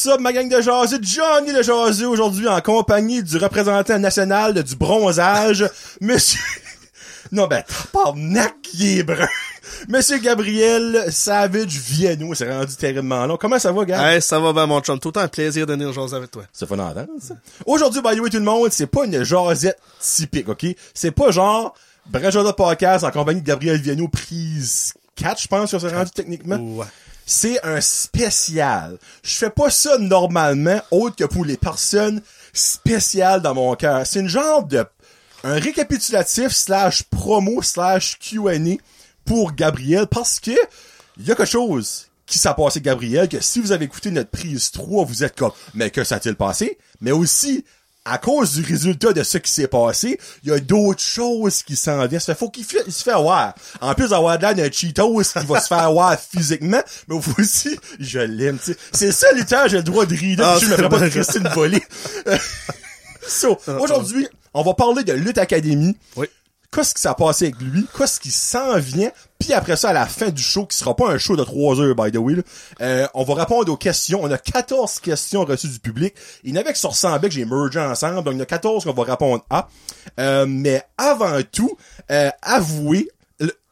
What's up, ma gang de jaseux? Johnny de jaseux, aujourd'hui en compagnie du représentant national du bronzage, monsieur... Non, ben, tabarnak, il est brun. Monsieur Gabriel Savage Vienno, c'est rendu terriblement long. Comment ça va, Gab? Hey, ça va bien, mon chum. Tout le temps un plaisir de venir jaser avec toi. C'est fun d'entendre, ça. Aujourd'hui, by the way, tout le monde, c'est pas une jasette typique, OK? C'est pas genre, Brajada Podcast en compagnie de Gabriel Vienno, prise 4, je pense, sur ce rendu techniquement. Ouais. C'est un spécial. Je fais pas ça normalement, autre que pour les personnes spéciales dans mon cœur. C'est une genre de, un récapitulatif slash promo slash Q&A pour Gabriel parce que il y a quelque chose qui s'est passé Gabriel que si vous avez écouté notre prise 3, vous êtes comme, mais que s'est-il passé? Mais aussi, à cause du résultat de ce qui s'est passé, il y a d'autres choses qui s'en viennent. Ça fait, faut qu'il se fait avoir. En plus d'avoir de l'air d'un Cheetos qui va se faire avoir physiquement, mais vous aussi, je l'aime, tu sais. C'est ça, lutteur, j'ai le droit de rire, Ah, je me ferai pas de. Christine volée. so, aujourd'hui, on va parler de Lutte Academy. Oui. Qu'est-ce qui s'est passé avec lui? Qu'est-ce qui s'en vient? Puis après ça, à la fin du show, qui sera pas un show de 3 heures, by the way, là, euh, on va répondre aux questions. On a 14 questions reçues du public. Il y en avait qui se ressemblaient, que j'ai mergé ensemble. Donc, il y en a 14 qu'on va répondre à. Euh, mais avant tout, euh, avouez,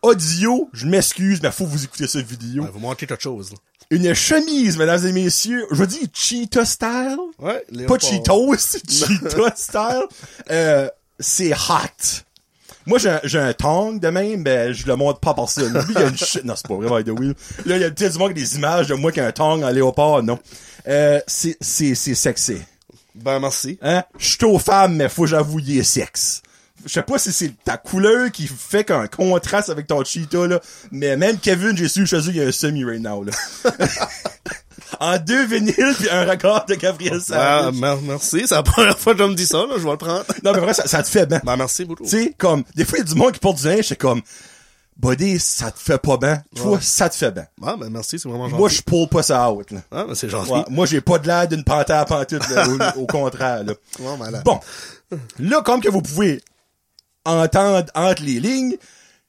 audio, je m'excuse, mais faut vous écouter cette vidéo. Ouais, vous manquez quelque chose, là. Une chemise, mesdames et messieurs. Je veux dire Cheetah style. Ouais, Pas. Cheetos, Cheetah style. Euh, c'est hot. Moi, j'ai un, j'ai un tong de même, ben, je le montre pas par ça. Lui, il y a une shit. Non, c'est pas vrai, by the way. Là, il y a peut-être du monde qui a des images de moi qui a un tong en léopard, non. Euh, c'est, c'est, c'est sexy. Ben, merci. Hein? Je suis aux femmes, mais faut j'avoue, il est sexe. Je sais pas si c'est ta couleur qui fait qu'un contraste avec ton cheetah, là. Mais même Kevin, j'ai su chez eux, il y a un semi right now, là. en deux vinyles puis un record de Gabriel Ah, Savage. mer- merci. C'est la première fois que je me dis ça, là. Je vais le prendre. Non, mais vrai, ça, ça te fait bien. Ben, merci beaucoup. Tu sais, comme, des fois, il y a du monde qui porte du linge, c'est comme, Buddy, ça te fait pas bien. Toi, Ouais. ça te fait bien. Ah, ben, merci. C'est vraiment gentil. Moi, je pull pas ça out, là. Ah, ben, c'est gentil. Ouais, moi, j'ai pas de l'air d'une panthère pantoute, là, au, au contraire, là. Bon. Là, comme que vous pouvez entendre entre les lignes,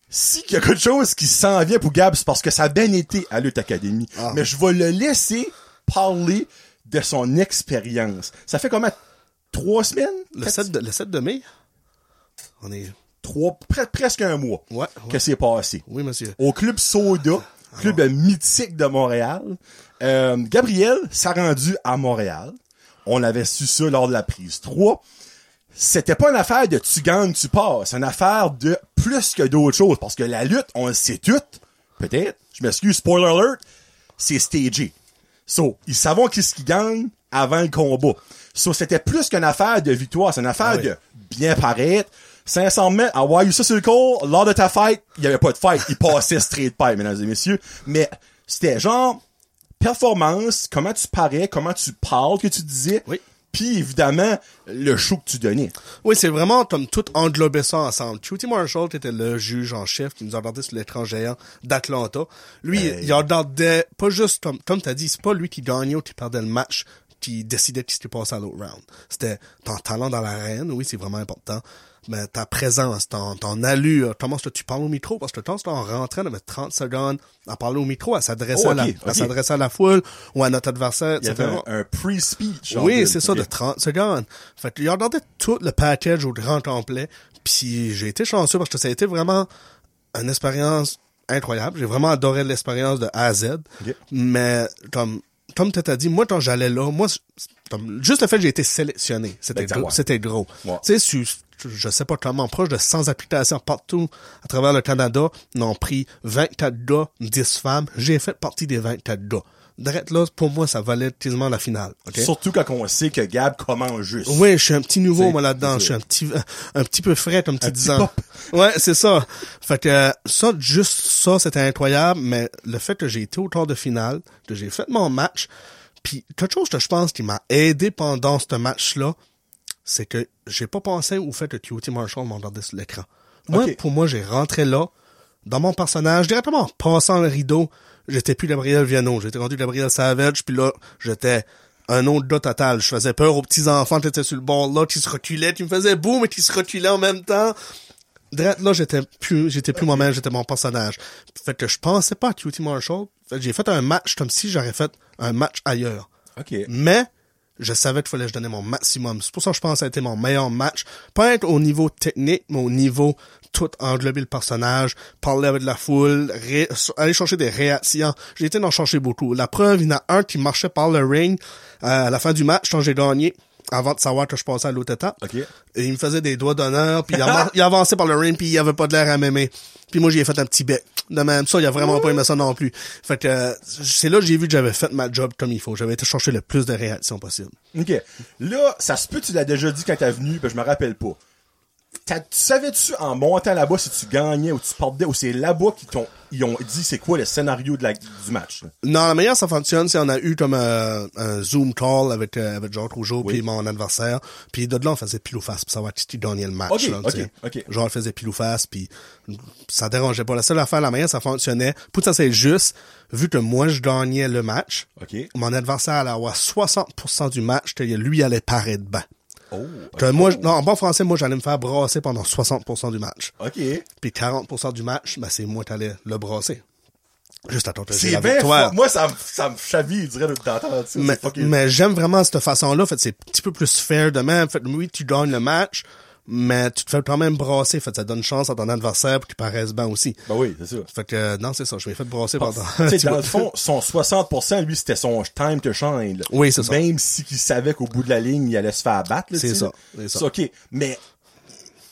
si qu'il y a quelque chose qui s'en vient pour Gab, c'est parce que ça a bien été à Lutte Academy. Ah. Mais je vais le laisser parler de son expérience. Ça fait comment? Trois semaines? Le Quatre- 7 de, le 7 de mai? On est... Trois, pre- presque un mois. Ouais, Que c'est passé. Oui, monsieur. Au club Soda, club mythique de Montréal. Euh, Gabriel s'est rendu à Montréal. On avait su ça lors de la prise 3. C'était pas une affaire de tu gagnes, tu passes. C'est une affaire de plus que d'autres choses. Parce que la lutte, on le sait tout. Peut-être. Je m'excuse, spoiler alert. C'est stagé. So, ils savent qui ce qui gagne avant le combat. So, c'était plus qu'une affaire de victoire. C'est une affaire Ah oui. de bien paraître. 500 mètres, à Why You So Circle, lors de ta fight, il y avait pas de fight. Il passait straight pipe, mesdames et messieurs. Mais, c'était genre, performance, comment tu parais, comment tu parles, que tu disais. Oui. Puis, évidemment, le show que tu donnais. Oui, c'est vraiment comme tout englobé ça ensemble. Cutie Marshall, qui était le juge en chef qui nous a regardé sur l'écran géant d'Atlanta. Lui, Hey. il regardait pas juste comme, comme t'as dit, c'est pas lui qui gagnait ou qui perdait le match, qui décidait qui s'était passé à l'autre round. C'était ton talent dans l'arène, oui, c'est vraiment important. Mais ta présence, ton, ton allure, comment est-ce que tu parles au micro, parce que quand on rentrait de mettre 30 secondes à parler au micro, à s'adresser Oh, à la, à s'adresser à la foule ou à notre adversaire, Il y avait etc. un, un pre-speech. Oui, c'est ça, de ok. 30 secondes. Fait que, il regardait tout le package au grand complet. Puis j'ai été chanceux parce que ça a été vraiment une expérience incroyable. J'ai vraiment adoré l'expérience de A à Z. Mais comme comme tu t'as dit, moi quand j'allais là, moi c'est- comme, juste le fait que j'ai été sélectionné, c'était Ben, gros, c'était gros. Ouais. Tu sais, je sais pas comment proche de 100 applications partout à travers le Canada, ils ont pris 24 gars, 10 femmes. J'ai fait partie des 24 gars. Direct là, pour moi, ça valait quasiment la finale. ok? Surtout quand on sait que Gab commence juste. Oui, je suis un petit nouveau, moi, là-dedans. Je suis un petit, un petit peu frais, comme tu disais. Ouais, c'est ça. Fait que, ça, juste ça, c'était incroyable, mais le fait que j'ai été au tour de finale, que j'ai fait mon match, puis quelque chose que je pense qui m'a aidé pendant ce match-là, c'est que j'ai pas pensé au fait que QT Marshall m'a regardé sur l'écran. Moi, pour moi, j'ai rentré là, dans mon personnage, directement en passant le rideau, j'étais plus Gabriel Viano, j'étais rendu Gabriel Savage, puis là, j'étais un autre gars total. Je faisais peur aux petits-enfants qui étaient sur le bord là, qui se reculaient, qui me faisaient boum, mais qui se reculaient en même temps. Direct là, j'étais plus, j'étais plus moi-même, j'étais mon personnage. Fait que je pensais pas à QT Marshall. Fait que j'ai fait un match comme si j'aurais fait un match ailleurs. OK. Mais je savais qu'il fallait que je donnais mon maximum. C'est pour ça que je pense que ça a été mon meilleur match. Pas être au niveau technique, mais au niveau tout englober le personnage, parler avec la foule, aller chercher des réactions. J'ai été en chercher beaucoup. La preuve, il y en a un qui marchait par le ring euh, à la fin du match quand j'ai gagné, avant de savoir que je passais à l'autre étape. Et il me faisait des doigts d'honneur, puis il, avan- il avançait par le ring, puis il avait pas de l'air à m'aimer. Puis moi, j'ai fait un petit bec. De même, ça, il a vraiment pas aimé ça non plus. Fait que euh, c'est là que j'ai vu que j'avais fait ma job comme il faut. J'avais été chercher le plus de réactions possible. OK. Là, ça se peut, tu l'as déjà dit quand t'es venu, ben je me rappelle pas. T'as- Tu savais-tu en montant là-bas si tu gagnais ou tu perdais ou c'est là-bas qu'ils t'ont ils ont dit c'est quoi le scénario de la, du match? là? Non, la manière ça fonctionne, c'est on a eu comme un, un Zoom call avec, euh, avec Georges Rougeau Oui. puis mon adversaire. Puis de là, on faisait pile ou face pour savoir qui gagnait le match. Ok, là, ok, tu sais. ok. Genre, on faisait pile ou face, puis ça dérangeait pas. La seule affaire, la manière ça fonctionnait, pour ça c'est juste, vu que moi je gagnais le match, mon adversaire allait avoir 60% du match que lui allait paraître bas. Oh. Que moi, non, en bon français, moi j'allais me faire brasser pendant 60% du match. OK. Puis 40% du match, ben, c'est moi qui allais le brasser. Juste à tenter C'est bien. Moi, ça, me- ça me chaville, je dirais, d'entendre ça. Mais, mais j'aime vraiment cette façon-là. Fait, c'est un petit peu plus fair de même. Fait, oui, tu gagnes le match, mais tu te fais quand même brasser. Fait, ça donne chance à ton adversaire pour qu'il paraisse bien aussi. Ben oui, c'est ça. Fait que, euh, non, c'est ça. Je m'ai fait brasser pendant... Tu dans le fond, son 60%, lui, c'était son time to shine. là. Oui, c'est ça. Même si qu'il savait qu'au bout de la ligne, il allait se faire battre. C'est ça, c'est ça. OK. Mais,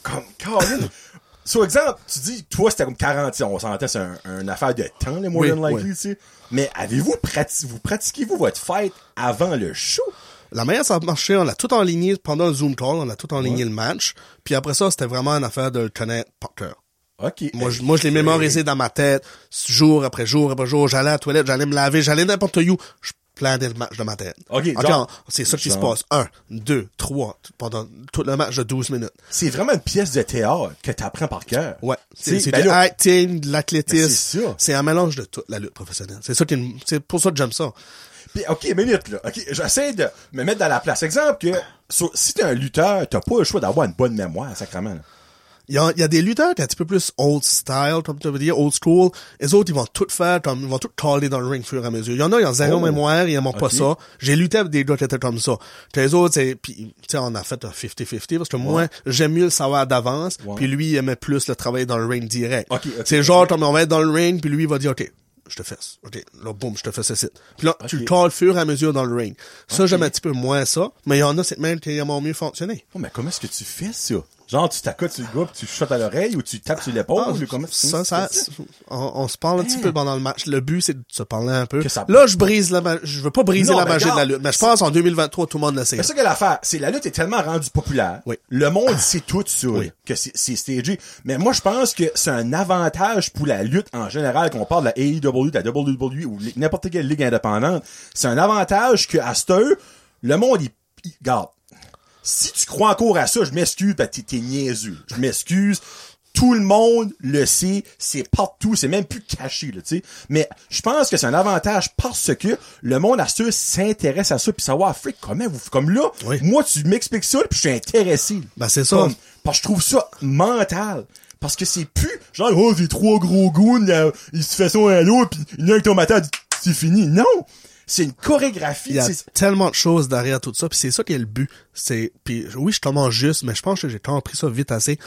comme, Caroline, sur exemple, tu dis, toi, c'était comme 40, on s'entend, c'est un, un affaire de temps, les more Oui, than likely, oui. tu sais. Mais avez-vous pratiqué, vous pratiquez-vous votre fête avant le show? La manière ça a marché, on l'a tout enligné pendant le Zoom call, on a tout enligné le match. Puis après ça, c'était vraiment une affaire de le connaître par cœur. Moi, je, moi, je l'ai mémorisé dans ma tête, jour après jour après jour. J'allais à la toilette, j'allais me laver, j'allais n'importe où. Je planais le match de ma tête. Ok, Ok, genre- c'est ça qui se passe. Un, deux, trois, pendant tout le match de 12 minutes. C'est vraiment une pièce de théâtre que t'apprends par cœur. Ouais. C'est ben du acting, de Ben, c'est l'athlétisme. ça. C'est un mélange de toute la lutte professionnelle. C'est ça qui est- c'est pour ça que j'aime ça. Puis, OK, minute, là. OK, j'essaie de me mettre dans la place. Exemple que, so- si t'es un lutteur, t'as pas le choix d'avoir une bonne mémoire, sacrément. là. Il y a, y a des lutteurs qui sont un petit peu plus old style, comme tu veux dire, old school. Les autres, ils vont tout faire, comme, ils vont tout caler dans le ring fur et à mesure. Il y en a, ils ont zéro Oh. mémoire, ils n'aiment pas ça. J'ai lutté avec des gars qui étaient comme ça. Puis les autres, c'est, puis, tu sais, on a fait un 50-50 parce que moi, j'aime mieux le savoir d'avance, Ouais. puis lui, il aimait plus le travailler dans le ring direct. Ok, ok, c'est genre, comme on va être dans le ring, puis lui, il va dire, OK, je te fesse. OK, là, boum, je te fais ceci. Puis là, tu le fur et à mesure dans le ring. Ça, j'aime un petit peu moins ça, mais il y en a, c'est même qui aiment mieux fonctionner. Oh, mais comment est-ce que tu fais ça? Genre, tu t'accotes sur le gars, puis tu chuchotes à l'oreille, ou tu tapes sur l'épaule, Ah, ou comment ça, ça, on, on se parle un petit peu pendant le match. Le but, c'est de se parler un peu. Ça- Là, je brise la je veux pas briser Non, la magie de la lutte. Mais je pense en 2023, tout le monde le sait. C'est ça que l'affaire, c'est la lutte est tellement rendue populaire. Oui. Le monde sait tout ça, Oui. que c'est stagé. Mais moi, je pense que c'est un avantage pour la lutte en général, qu'on parle de la AEW, de la WWE ou n'importe quelle ligue indépendante. C'est un avantage que à heure, le monde, il, il- regarde. Si tu crois encore à ça, je m'excuse, ben t'es t'es niaiseux. Je m'excuse. Tout le monde le sait, c'est partout, c'est même plus caché, là, tu sais. Mais je pense que c'est un avantage parce que le monde à ce s'intéresse à ça puis savoir, freak, comment vous, comme là, Oui. moi, tu m'expliques ça puis je suis intéressé. Ben, c'est ça. Comme, parce que je trouve ça mental. Parce que c'est plus, genre, oh, des trois gros goons, là, ils se font ça à l'autre pis il y en a un qui tombe à terre, c'est fini. Non! C'est une chorégraphie, Il y a tellement de choses derrière tout ça, puis c'est ça qui est le but. C'est, puis oui, je commence juste, mais je pense que j'ai compris ça vite assez.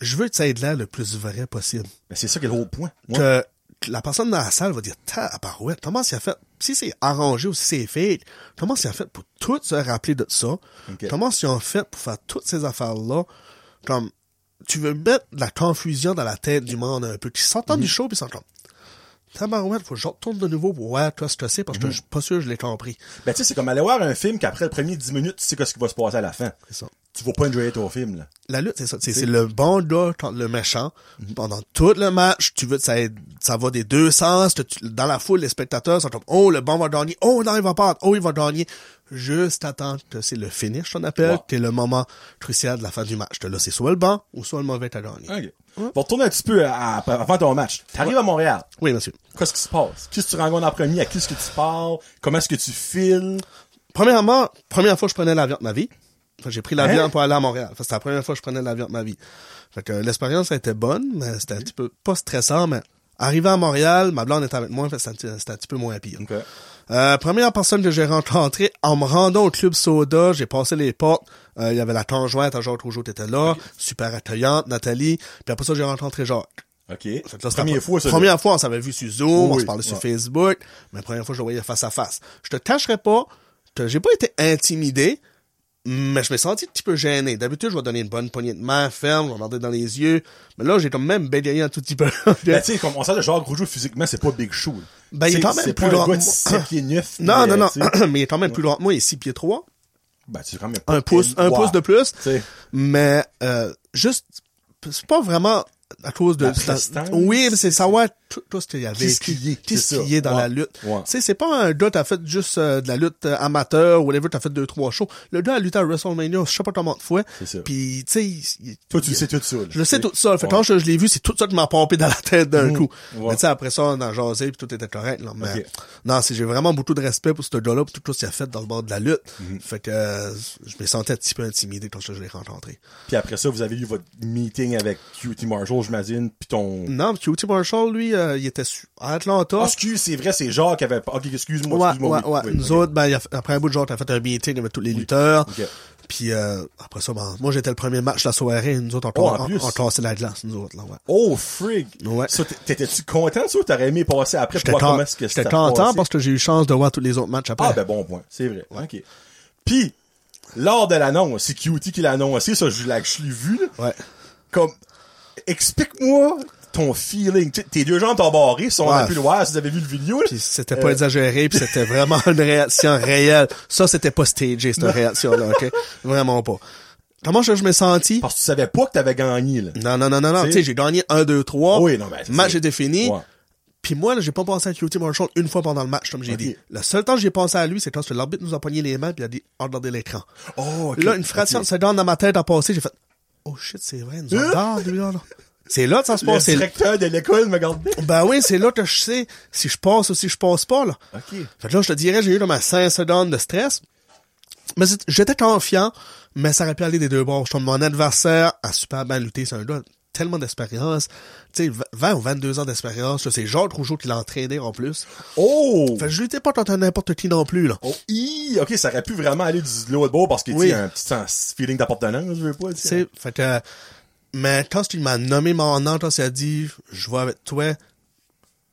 Je veux que ça ait de l'air le plus vrai possible. Ben, c'est ça qui est le gros point. Ouais. Que, que la personne dans la salle va dire, tabarouette, comment s'il a fait, si c'est arrangé ou si c'est fake, comment s'il a fait pour tout se rappeler de ça? Ok. Comment s'ils ont fait pour faire toutes ces affaires-là? Comme, tu veux mettre de la confusion dans la tête du monde un peu, qui s'entendent Mhm. du show puis ils sont comme, tabarouette, faut que je retourne de nouveau pour voir toi ce que c'est parce que Mhm. je suis pas sûr que je l'ai compris. Ben, tu sais, c'est comme aller voir un film qu'après le premier 10 minutes, tu sais qu'est-ce qui va se passer à la fin. C'est ça. Tu vas pas enjoyer ton film, là. La lutte, c'est ça. C'est, c'est le bon gars contre le méchant. Mhm. Pendant tout le match, tu veux que ça, ça va des deux sens. dans la foule, les spectateurs sont comme, oh, le bon va gagner. Oh, non, il va pas. Oh, il va gagner. Juste attendre que c'est le finish, on appelle, Ouais. que c'est le moment crucial de la fin du match. Que Là, c'est soit le bon ou soit le mauvais à gagner. OK. On va retourner un petit peu à- à- avant ton match. T'arrives à Montréal. Oui, monsieur. Qu'est-ce qui se passe? Qu'est-ce que tu rencontres en premier? À qui est-ce que tu parles? Comment est-ce que tu files? Premièrement, première fois que je prenais l'avion de ma vie. J'ai pris l'avion Hein? pour aller à Montréal. C'était la première fois que je prenais l'avion de ma vie. Fait que euh, l'expérience a été bonne, mais c'était un petit peu pas stressant, mais Arrivé à Montréal, ma blonde était avec moi, c'était un, c'était un petit peu moins pire. OK. Euh, première personne que j'ai rencontrée, en me rendant au club soda, j'ai passé les portes, euh, il y avait la conjointe à Jacques Rougeau qui était là, super accueillante, Nathalie, puis après ça, j'ai rencontré Jacques. OK. Fait que là, c'était Première la fois, ça. Première fois, on s'avait vu sur Zoom, Oui, on se parlait sur. Facebook, mais la première fois, je le voyais face à face. Je te cacherai pas, que j'ai pas été intimidé, mais je me senti un petit peu gêné. D'habitude, je vais donner une bonne poignée de main ferme, je vais regarder dans les yeux, mais là, j'ai quand même bégayé un tout petit peu. Ben, tu sais, comme on sait, Jacques Rougeau, physiquement, c'est pas Big Show. Ben, il est quand même plus grand un que gars de moi. 7 pieds 9. non, non, non, mais il est quand même plus grand que moi, il est 6 pieds 3. Ben, c'est quand même pas un pouce, un pouce de plus. Mais euh, juste, c'est pas vraiment à cause de... La oui, mais c'est savoir tout, tout ce qu'il y avait. Qu'est-ce qu'il y est, Qu'est-ce y est dans Ouais. la lutte. Ouais. Tu sais, c'est pas un gars, t'as fait juste euh, de la lutte euh, amateur, ou whatever, t'as fait deux, trois shows. Le gars a lutté à WrestleMania, je sais pas comment de fois. Puis, tu sais, il- il- Toi, tu le sais tout ça. je le sais tout ça. Fait Ouais. quand je, je l'ai vu, c'est tout ça qui m'a pompé dans la tête d'un Mhm. coup. Ouais. Mais tu sais, après ça, on a jasé, puis tout était correct. Là. Mais non, c'est j'ai vraiment beaucoup de respect pour ce gars-là, pour tout ce qu'il a fait dans le bord de la lutte. Mhm. Fait que euh, je me sentais un petit peu intimidé quand je l'ai rencontré. Puis après ça, vous avez eu votre meeting avec QT Marshall, j'imagine, puis ton... Non, QT Marshall, lui, euh, il était su- à Atlanta. Ah, excuse, c'est vrai, c'est Jacques qui avait... Ok, excuse-moi, ouais, excuse-moi. ouais, oui, ouais. oui, Nous autres, ben, il a après un bout de jour, t'as fait un meeting avec tous les lutteurs. Puis euh, après ça, ben, moi, j'étais le premier match la soirée. Nous autres, on, Oh, on, on tassait la glace, nous autres. Là, ouais. Oh, frig! Ouais. T'étais-tu content ça ou t'aurais aimé passer après pour voir comment est-ce que j'étais content parce que j'ai eu chance de voir tous les autres matchs après. Ah, ben bon point. C'est vrai. OK. Puis, lors de l'annonce, c'est QT qui l'a annoncé, ça, je l'ai je l'ai vu, là. Ouais. Comme, explique-moi ton feeling. Tu sais, tes deux jambes t'ont barré, si on a pu le voir, si vous avez vu le vidéo. Puis c'était pas Euh. exagéré, puis c'était vraiment une réaction réelle. Ça, c'était pas stagé, cette réaction-là, OK? Vraiment pas. Comment je, je me senti? Parce que tu savais pas que t'avais gagné, là. Non, non, non, non, non. Tu sais- j'ai gagné 1, 2, 3. Oui, non, ben, c'est match était fini. Ouais. Puis moi, là, j'ai pas pensé à QT Marshall une fois pendant le match, comme j'ai dit. Le seul temps que j'ai pensé à lui, c'est quand l'arbitre nous a pogné les mains, puis il a dit, regardez l'écran. Oh, ok. Là, une fraction Ok. de seconde dans ma tête a passé, j'ai fait, oh shit, c'est vrai, nous Hein? avons lui, là, là. C'est là que ça se Le passe. c'est- directeur de l'école me regardait. Ben oui, c'est là que je sais si je passe ou si je passe pas, là. OK. Fait que là, je te dirais, j'ai eu comme un 5 secondes de stress. Mais j'étais confiant, mais ça aurait pu aller des deux bords. Je trouve mon adversaire a super bien lutté. C'est un gars tellement d'expérience. Tu sais, 20 ou 22 ans d'expérience. C'est Jacques Rougeau qui l'a entraîné en plus. Oh! Fait que je luttais pas contre n'importe qui non plus, là. Oh, hi! ok, ça aurait pu vraiment aller du de l'autre bord parce qu'il Oui. y a un petit sens, feeling d'appartenance, je veux pas dire. C'est, fait que, mais quand il m'a nommé mon nom, quand il a dit, je vais avec toi,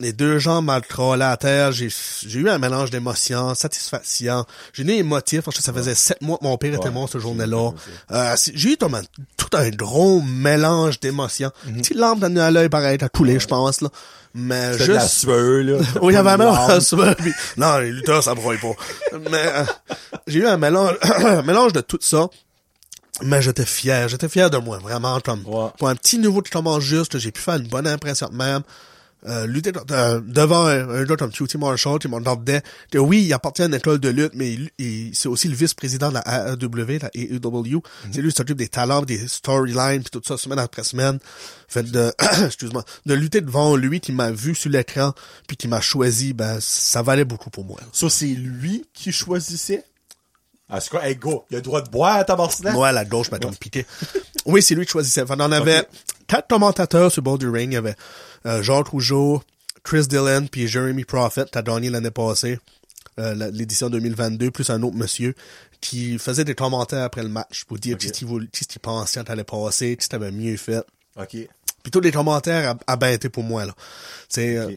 les deux jambes m'ont trollé à terre, j'ai, j'ai eu un mélange d'émotions, satisfaction, j'ai eu émotif, parce que ça faisait sept mois que mon père était Ouais. mort ce journée-là. Euh, j'ai eu comme un- tout un gros mélange d'émotions. Mhm. Petite lampe dans à l'œil, pareil, à couler, je pense, là. Mais de la juste, sueur, là. oui, il y avait. Larme. ça, puis- non, les lutteurs, ça broye pas. Mais euh, j'ai eu un mélange, un mélange de tout ça. Mais j'étais fier, j'étais fier de moi, vraiment, comme Ouais. pour un petit nouveau qui commence juste, j'ai pu faire une bonne impression de même. Euh, lutter euh, devant un, un gars comme QT Marshall qui m'en demandait que oui, il appartient à une école de lutte, mais il, il- c'est aussi le vice-président de la AEW, la AEW. C'est lui qui s'occupe des talents, des storylines, puis tout ça, semaine après semaine. Fait de, excuse-moi, de lutter devant lui qui m'a vu sur l'écran, puis qui m'a choisi, ben, ça valait beaucoup pour moi. Ça, c'est lui qui choisissait? Ah, c'est quoi? Hey, go, il a le droit de boire à tabarnak? Moi, à la gauche, m'a piqué. Oui, c'est lui qui choisissait. Fait, on avait quatre commentateurs sur bord du ring. Il y avait euh, Jacques Rougeau, Chris Dillon, puis Jeremy Prophet, qui a gagné l'année passée, euh, l'édition 2022, plus un autre monsieur, qui faisait des commentaires après le match pour dire qu'est-ce qu'il voulait- qu'est-ce qu'il pensait quand t'allais passer, qu'est-ce que t'avais mieux fait. OK. Puis tous les commentaires a, a bien été pour moi, là. C'est, euh,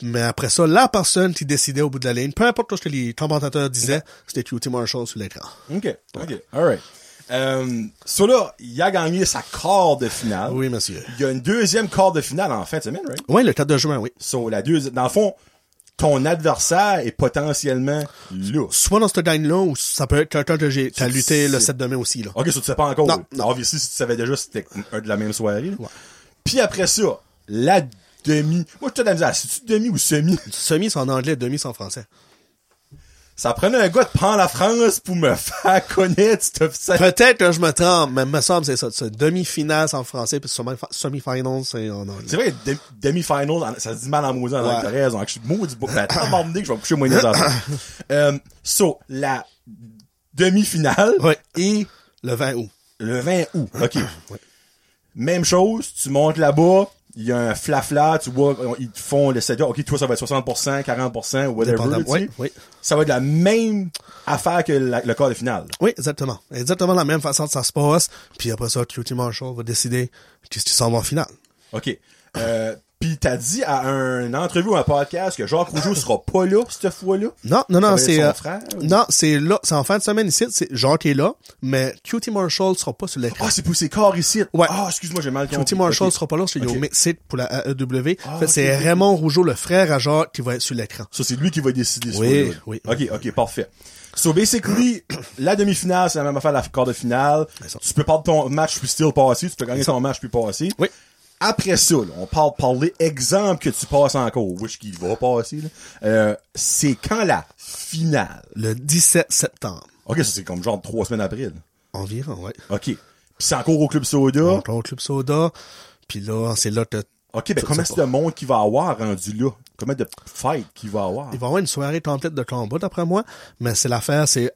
mais après ça, la personne qui décidait au bout de la ligne, peu importe ce que les commentateurs disaient, c'était QT Marshall sur l'écran. OK. OK. Alright. Euh, so là, il a gagné sa quart de finale. Oui, monsieur. Il y a une deuxième quart de finale en fin de semaine, right? Oui, le 4 de juin, oui. So, la deuxième, dans le fond, ton adversaire est potentiellement là. soit dans cette gang-là, ou ça peut être quelqu'un que j'ai, t'as lutté le sais. 7 de mai aussi, là. OK, ça, tu sais pas encore. Non, non. Obviously, si tu savais déjà, c'était un de la même soirée. là. Ouais. Puis après ça, la demi. Moi, je te donne ça. C'est-tu demi ou semi? Semi, c'est en anglais, demi, c'est en français. Ça prenait un gars de prendre la France pour me faire connaître cette. Peut-être que je me trompe, mais me semble c'est ça. C'est demi-finale en français, puis semi- semi-final, c'est en anglais. C'est vrai, de- demi-final, ça se dit mal en maudit en Ouais. anglais, t'as raison. Je suis maudit. Ben, m'emmener que je vais me coucher moins des. Euh, so, la demi-finale Ouais. Et le 20 août. le 20 août. OK. Même chose, tu montes là-bas, il y a un flafla, tu vois, ils font le setup, ok, toi ça va être 60%, 40%, whatever, oui, oui. Ça va être la même affaire que la- le quart de finale. Oui, exactement. Exactement la même façon que ça se passe. Puis après ça, QT Marshall va décider qu'est-ce qui s'en va en finale. OK. Euh, Puis t'as dit à un entrevue ou un podcast que Jacques Rougeau sera pas là cette fois-là? Non, non, non, c'est euh, ou- non, c'est là, c'est en fin de semaine ici, c'est Jacques est là, mais QT Marshall sera pas sur l'écran. Ah, c'est pour ses corps ici. Ouais. Ah, excuse-moi, j'ai mal compris. QT Marshall Ok. sera pas là, c'est Ok. au Mexique pour la AEW. Ah, fait, c'est. Raymond Rougeau, le frère à Jacques, qui va être sur l'écran. Ça, c'est lui qui va décider. Oui, oui. OK, OK, parfait. So, basically, la demi-finale, c'est la même affaire, la quart de finale. C'est. Tu peux perdre ton match puis still passer. Tu peux gagner ton match puis passer. Oui. Après ça, là, on parle parler exemple que tu passes encore. Wish qu'il va passer, là. Euh, c'est quand la finale? Le 17 septembre. OK, ça, c'est comme genre trois semaines après, là. Environ, ouais. OK. Puis c'est encore au Club Soda? Va au Club Soda. Puis là, c'est là que OK, ben ça c'est de monde qu'il va avoir rendu là? Combien de fights qu'il va avoir? Il va y avoir une soirée template de combat, d'après moi. Mais c'est l'affaire, c'est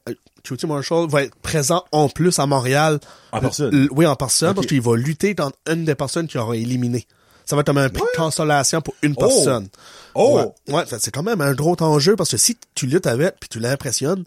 euh, QT Marshall va être présent en plus à Montréal. En personne? L- Oui, en personne, parce qu'il va lutter dans une des personnes qui aura éliminé. Ça va être comme un prix de consolation pour une Oh! personne. Oh! Ouais, c'est quand même un gros enjeu parce que si tu luttes avec puis tu l'impressionnes,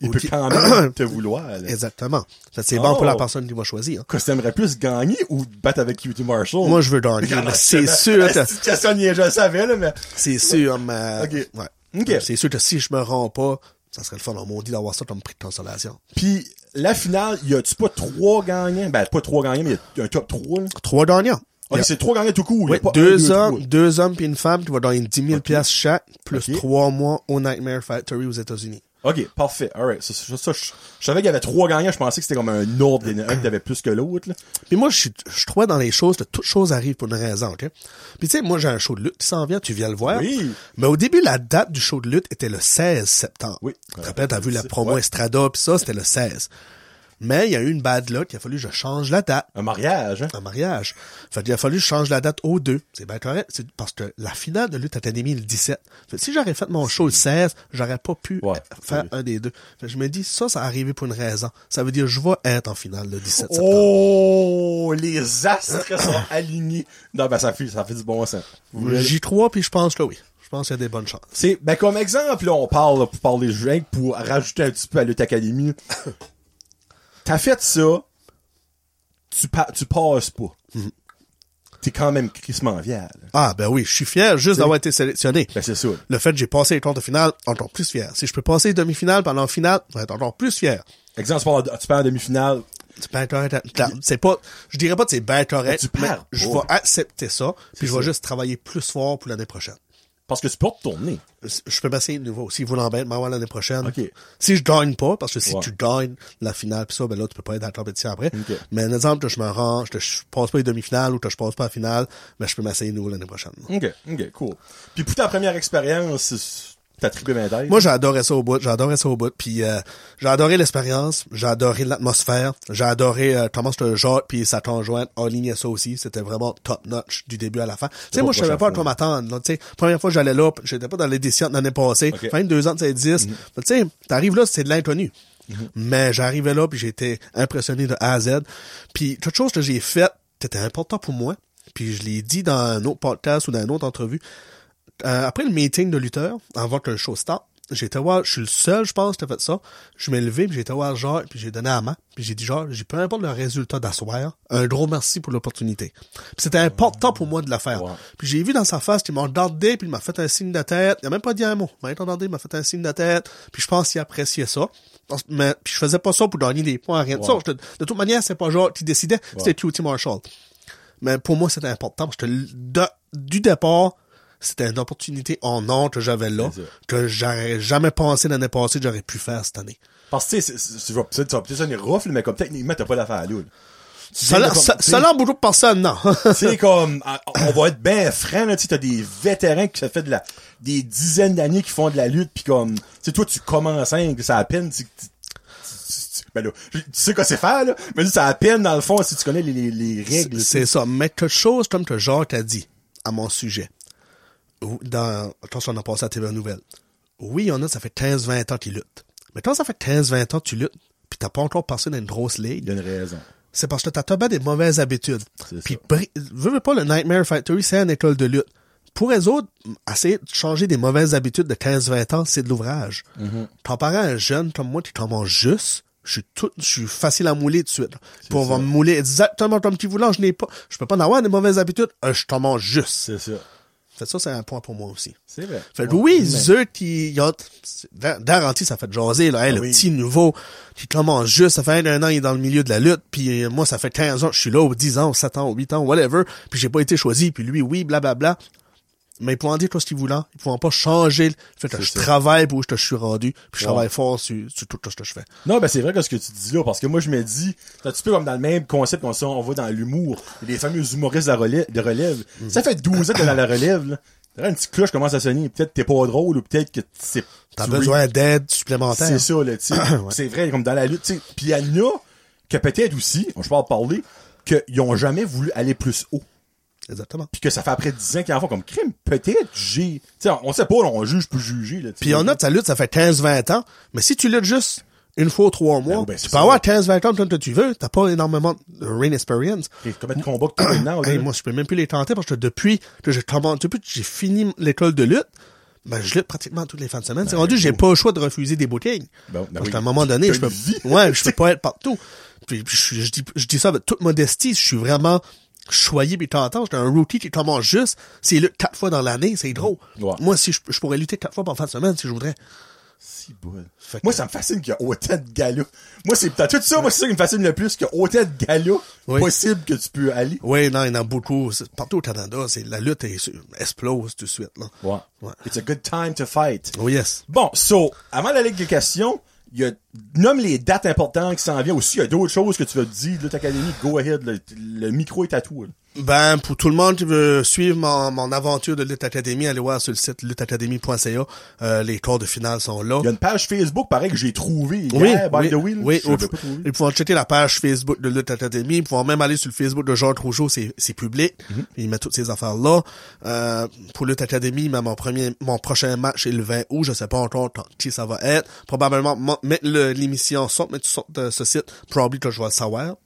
Il peut quand même te vouloir, là. Exactement. C'est bon pour la Oh! personne qui va choisir. Quoi, t'aimerais plus gagner ou battre avec QT Marshall? Moi, je veux gagner, mais c'est sûr que, C'est je le savais, là, mais... c'est sûr, mais, Ok. ouais. Ok. C'est sûr que si je me rends pas, ça serait le fun, on m'a dit d'avoir ça comme prix de consolation. Puis, la finale, y a-tu pas trois gagnants? Ben, pas trois gagnants, mais y a un top 3, là. Trois gagnants. Ok, Il y a- c'est trois gagnants tout court. un, deux, hommes, deux hommes puis une femme qui va gagner 10 000 piastres chaque, plus trois mois au Nightmare Factory aux États-Unis. Ok, parfait. Alright. Ça, ça, ça, je, je savais qu'il y avait trois gagnants. Je pensais que c'était comme un ordre. Il y en a un qui avait plus que l'autre. Puis moi, je, suis- je crois dans les choses que toutes choses arrivent pour une raison, ok? Puis tu sais, moi, j'ai un show de lutte qui s'en vient, tu viens le voir. Oui. Mais au début, la date du show de lutte était le 16 septembre. Oui. Tu te rappelles, t'as vu la promo ouais. Estrada pis ça, c'était le 16. Mais il y a eu une bad luck, il a fallu que je change la date. Un mariage, hein? un mariage. Fait qu'il a fallu que je change la date au 2. C'est bien correct. C'est parce que la finale de Lutte Académie est le 17. Fait que si j'aurais fait mon show le 16, j'aurais pas pu Ouais. faire un des deux. Fait que je me dis, ça, ça arrivé pour une raison. Ça veut dire, je vais être en finale le 17 septembre. Oh, les astres sont alignés. Non, ben, ça fait, ça fait du bon sens. J'y crois, puis je pense que oui. Je pense qu'il y a des bonnes chances. C'est, ben, comme exemple, là, on parle, là, pour parler de jeu, pour rajouter un petit peu à Lutte Académie. T'as fait ça, tu, pa- tu passes pas. Mhm. T'es quand même crissement viable. Ah, ben oui, je suis fier juste d'avoir été sélectionné. Ben, c'est ça. Le fait que j'ai passé les quarts de finale, encore plus fier. Si je peux passer les demi-finales pendant la finale, je vais être encore plus fier. Exemple, tu parles en demi-finale. C'est bien correct. C'est pas, je dirais pas que c'est bien correct. Tu perds je pas. vais accepter ça, puis je vais juste travailler plus fort pour l'année prochaine. Parce que tu peux retourner. Je peux m'essayer de nouveau. S'ils voulaient en mettre, m'avoir l'année prochaine. Ok. Si je gagne pas, parce que si Ouais. tu gagnes la finale pis ça, ben là, tu peux pas être dans la compétition après. Ok. Mais un exemple que je me rends, que je passe pas les demi-finales ou que je passe pas la finale, ben je peux m'essayer de nouveau l'année prochaine. OK, OK, cool. Puis pour ta première expérience, t'as trippé ma tête. Moi, adoré ça au bout, adoré ça au bout, puis euh, j'ai adoré l'expérience, j'ai adoré l'atmosphère, j'ai adoré euh, comment ce Jacques puis sa conjointe alignait ça aussi, c'était vraiment top notch du début à la fin. Tu sais, moi, je savais pas à quoi m'attendre. Tu sais, première fois que j'allais là, j'étais pas dans l'édition de l'année passée, Ok. fin de deux ans de ces 10. Mhm. Mais Tu sais, t'arrives là, c'est de l'inconnu. Mais j'arrivais là, puis été impressionné de A à Z. Puis toute chose que j'ai faite, c'était important pour moi. Puis je l'ai dit dans un autre podcast ou dans une autre entrevue. Euh, après le meeting de lutteurs, avant que le show start, j'ai été voir, je suis le seul, je pense, qui a fait ça. Je m'ai levé, puis j'ai été voir genre, puis j'ai donné la main, puis j'ai dit genre, j'ai peu importe le résultat d'asseoir, un gros merci pour l'opportunité. C'était important pour moi de la faire. Ouais. Puis j'ai vu dans sa face qu'il m'a regardé, puis il m'a fait un signe de tête. Il a même pas dit un mot. Il m'a regardé, il m'a fait un signe de tête. Puis je pense qu'il appréciait ça. Mais puis je faisais pas ça pour gagner des points, rien de Ouais. ça. Je de toute manière, c'est pas genre qui décidait, c'était QT Marshall. Mais pour moi, c'était important parce que le- de- du départ, c'était une opportunité en or que j'avais là, ça. que j'aurais jamais pensé l'année passée que j'aurais pu faire cette année. Parce que, tu vas peut-être ça sonner rough, mais comme techniquement, t'as pas comme- se- tu sais, selon beaucoup de personnes, non. C'est comme, ah, on va être bien franc, là, tu sais, t'as des vétérans qui ça fait de la, des dizaines d'années qui font de la lutte, puis comme, tu sais, toi, tu commences hein, c'est à peine, tu, ben là, tu sais quoi c'est faire, là, mais c'est à peine, dans le fond, si tu connais les, les, les règles. C'est ça. Mais quelque chose comme que Jacques a dit à mon sujet, dans, quand on a passé à TV Nouvelle. Oui, il y en a, ça fait 15-20 ans qu'ils luttent. Mais quand ça fait 15-20 ans que tu luttes, pis t'as pas encore passé dans une grosse ligue, Il y a une raison. c'est parce que t'as tombé des mauvaises habitudes. Puis, veux, veux pas, le Nightmare Factory, c'est une école de lutte. Pour les autres, essayer de changer des mauvaises habitudes de 15-20 ans, c'est de l'ouvrage. Mm-hmm. Comparé à un jeune comme moi qui mange juste, je suis tout, je suis facile à mouler tout de suite. Puis on va me mouler exactement comme tu voulais, je n'ai pas, je peux pas en avoir des mauvaises habitudes, euh, je mange juste. C'est ça. Fait ça, c'est un point pour moi aussi. C'est vrai. Fait que Ouais. oui, Mais- eux qui, a, Daranti, ça fait jaser, là, hey, le oui. petit nouveau, qui commence juste, ça fait un an, il est dans le milieu de la lutte, puis euh, moi, ça fait 15 ans, je suis là, ou 10 ans, ou 7 ans, ou 8 ans, whatever, puis j'ai pas été choisi, puis lui, oui, blablabla. Mais ils pourront dire tout ce qu'ils voulaient, ils pourront pas changer le fait que je ça. travaille pour où je suis rendu, puis je Ouais. travaille fort sur, sur tout ce que je fais. Non, ben c'est vrai que ce que tu dis là, parce que moi je me dis, c'est un petit peu comme dans le même concept qu'on on va dans l'humour, les fameux humoristes de relève. De relève. Mm. Ça fait 12 ans que t'es dans la relève, là. T'as une petite cloche commence à sonner, peut-être t'es pas drôle, ou peut-être que c'est... T'as besoin d'aide supplémentaire. C'est ça, là, tu sais. C'est vrai, comme dans la lutte, tu sais. Puis il y en a que peut-être aussi, je parle parler, qu'ils ont jamais voulu aller plus haut. Exactement. Puis que ça fait après 10 ans qu'ils en font comme crime. Peut-être j'ai... Tu sais, on sait pas, on juge pour juger, là. Puis il y en a, ta lutte, ça fait 15-20 ans, mais si tu luttes juste une fois ou trois mois, oui, ben, tu peux ça. avoir 15-20 ans que tu veux, t'as pas énormément de ring experience. Et Combien de combats que t'as maintenant? Hey, moi, je peux même plus les tenter parce que depuis que j'ai depuis que j'ai fini l'école de lutte, ben, je lutte pratiquement toutes les fins de semaine. c'est rendu, j'ai pas le choix de refuser des. Ben, ben parce oui. qu'à un moment donné, je peux, ouais, je peux pas être partout. Puis, puis je, je dis, je dis ça avec toute modestie, je suis vraiment choyé puis tentant. J'étais un rookie qui commence juste, s'il lutte quatre fois dans l'année, c'est drôle. Ouais. Moi, si je, je pourrais lutter quatre fois par fin de semaine, si je voudrais. Si que- Moi, ça me fascine qu'il y a autant de galas. Moi, c'est peut-être tout ça, moi, c'est ça qui me fascine le plus, qu'il y a autant de galas Oui. possibles que tu peux aller. Oui, non, il y en a beaucoup. C'est- Partout au Canada, c'est, la lutte est- explose tout de suite, là. Ouais. Ouais. It's a good time to fight. Oh yes. Bon, so, avant d'aller avec les questions, il y a, nomme les dates importantes qui s'en viennent aussi. Il y a d'autres choses que tu veux dire, Lutte Académie, go ahead, le, le micro est à toi. Ben, pour tout le monde qui veut suivre mon, mon aventure de Lutte Academy, allez voir sur le site lutteacademy.ca. Euh, les quarts de finale sont là. Il y a une page Facebook, pareil, que j'ai trouvé Oui, hier, by oui, the là. oui. Trouvé. Ils pourront checker la page Facebook de Lutte Academy. Ils pourront même aller sur le Facebook de Georges Rougeau, c'est, public. Mhm. Il met toutes ces affaires-là. Euh, pour Lutte Academy, ben, mon premier, mon prochain match est le 20 août. Je sais pas encore quand- qui ça va être. Probablement, mettre le- l'émission sorte, mais tu sortes de ce site. Probablement que je vais le savoir.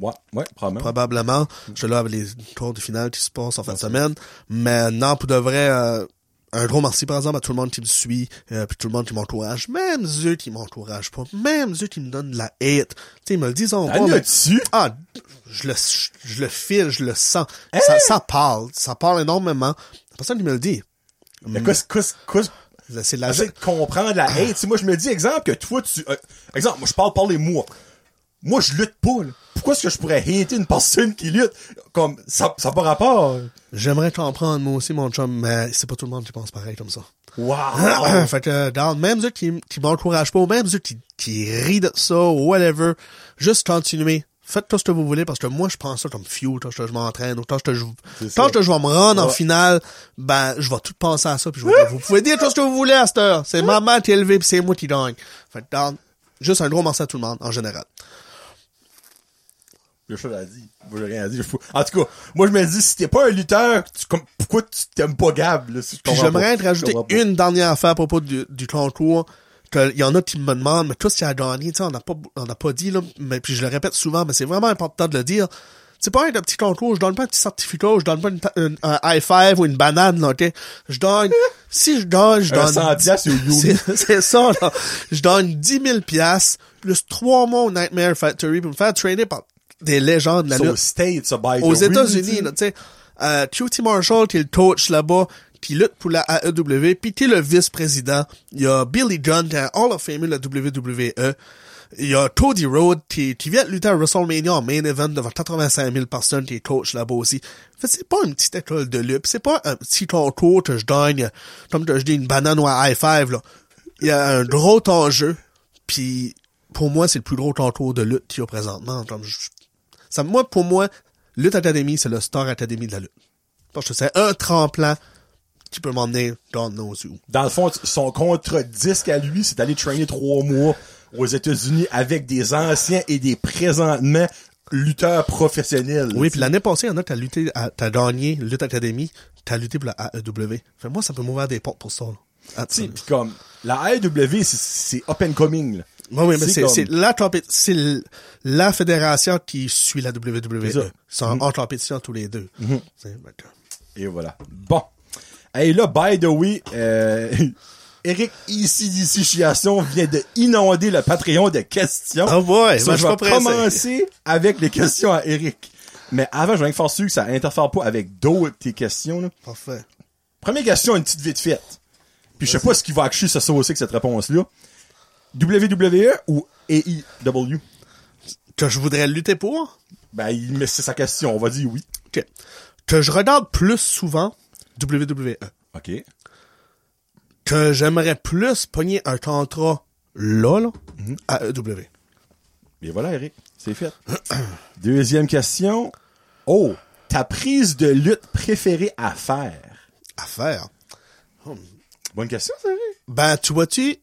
Ouais, ouais, probablement. Probablement. Je suis là avec les tours de finale qui se passent en fin de semaine. Mais non, pour de vrai, euh, un gros merci, par exemple, à tout le monde qui me suit, euh, puis tout le monde qui m'encourage. Même eux qui m'encouragent pas. Même eux qui me donnent de la hate. Tu ils me le disent en as-tu? Ah, je le, je, je le file, je le sens. Hein? Ça, ça parle. Ça parle énormément. La personne qui me le dit. Mais qu'est-ce, qu'est-ce, qu'est-ce, C'est la de comprendre la hate. Tu sais, moi, je me dis, exemple, que toi, tu... euh, exemple, moi, je parle par les moi. Moi, je lutte pas, là. Pourquoi est-ce que je pourrais hater une personne qui lutte? Comme, ça, ça n'a pas rapport. J'aimerais comprendre, moi aussi, mon chum, mais c'est pas tout le monde qui pense pareil comme ça. Wow! fait que, dans, même ceux qui, qui m'encouragent pas, même ceux qui, qui rient de ça, whatever, juste continuez. Faites tout ce que vous voulez, parce que moi, je prends ça comme fuel, tant que je m'entraîne, ou tant que je, tant que je vais me rendre en finale, ben, je vais tout penser à ça, puis je vais dire, vous pouvez dire tout ce que vous voulez à cette heure. C'est maman qui est élevée, puis c'est moi qui gagne. Fait que, juste un gros merci à tout le monde, en général. Dire. Moi, j'ai rien à dire. En tout cas, moi, je me dis, si t'es pas un lutteur, tu, comme, pourquoi tu t'aimes pas Gab, là? si j'aimerais te rajouter une dernière affaire à propos du, du concours. Il y en a qui me demandent, mais si tu as gagné, tu sais, on n'a pas, on n'a pas dit, là, mais puis je le répète souvent, mais c'est vraiment important de le dire. C'est pas un petit concours, je donne pas un petit certificat, je donne pas une un high five ou une banane, là, ok? Je donne, si je donne, je Un donne. 100 piastres au Yumi. C'est ça, là. Je donne 10 000 piastres, plus 3 mois au Nightmare Factory pour me faire trainer par des légendes de la So, lutte aux États-Unis, là, tu sais, euh, QT Marshall, qui est le coach là-bas, qui lutte pour la AEW, puis est le vice-président. Il y a Billy Gunn, est un Hall of Famer de la WWE. Il y a Cody Rhodes, qui, vient de lutter à WrestleMania en main event devant 85 000 personnes, qui est coach là-bas aussi. Fait, c'est pas une petite école de lutte, c'est pas un petit concours que je gagne, comme que je dis une banane ou un high five, là. Il y a un gros enjeu, puis pour moi, c'est le plus gros concours de lutte qu'il y a présentement. Comme je- ça, moi, pour moi, Lutte Academy, c'est le Star Academy de la lutte. Parce que c'est un tremplin qui peut m'emmener dans nos où. Dans le fond, son contrat disque à lui, c'est d'aller traîner trois mois aux États-Unis avec des anciens et des présentement lutteurs professionnels. Oui, puis l'année passée, il y en a a lutté, à- t'as gagné Lutte Academy, t'as lutté pour la AEW. Fait moi, ça peut m'ouvrir des portes pour ça. là. Ah, Tu pis comme, la AEW, c'est- up and coming, là. Oui, oui, mais C'est comme- la c'est la fédération qui suit la WWE. C'est ça. Ils sont en compétition tous les deux. C'est- ben, Et voilà. Bon. Hey, là, by the way, euh, Eric ici d'ici Chiasson vient de inonder le Patreon de questions. Ah ouais, So, ben, je vais commencer avec les questions à Eric. Mais avant, je vais faire sûr que ça interfère pas avec d'autres tes questions. Là. Parfait. Première question, une petite vite faite. Puis je sais pas ce qui va accoucher ce saucer avec cette réponse-là. WWE ou AEW? Que je voudrais lutter pour? Ben, il mais c'est sa question. On va dire oui. Ok. Que je regarde plus souvent WWE. OK. Que j'aimerais plus pogner un contrat là, là, Mhm. à EW. Et voilà, Eric. C'est fait. Deuxième question. Oh, ta prise de lutte préférée à faire? À faire? Bonne question, ça, Eric. Ben, tu vois-tu,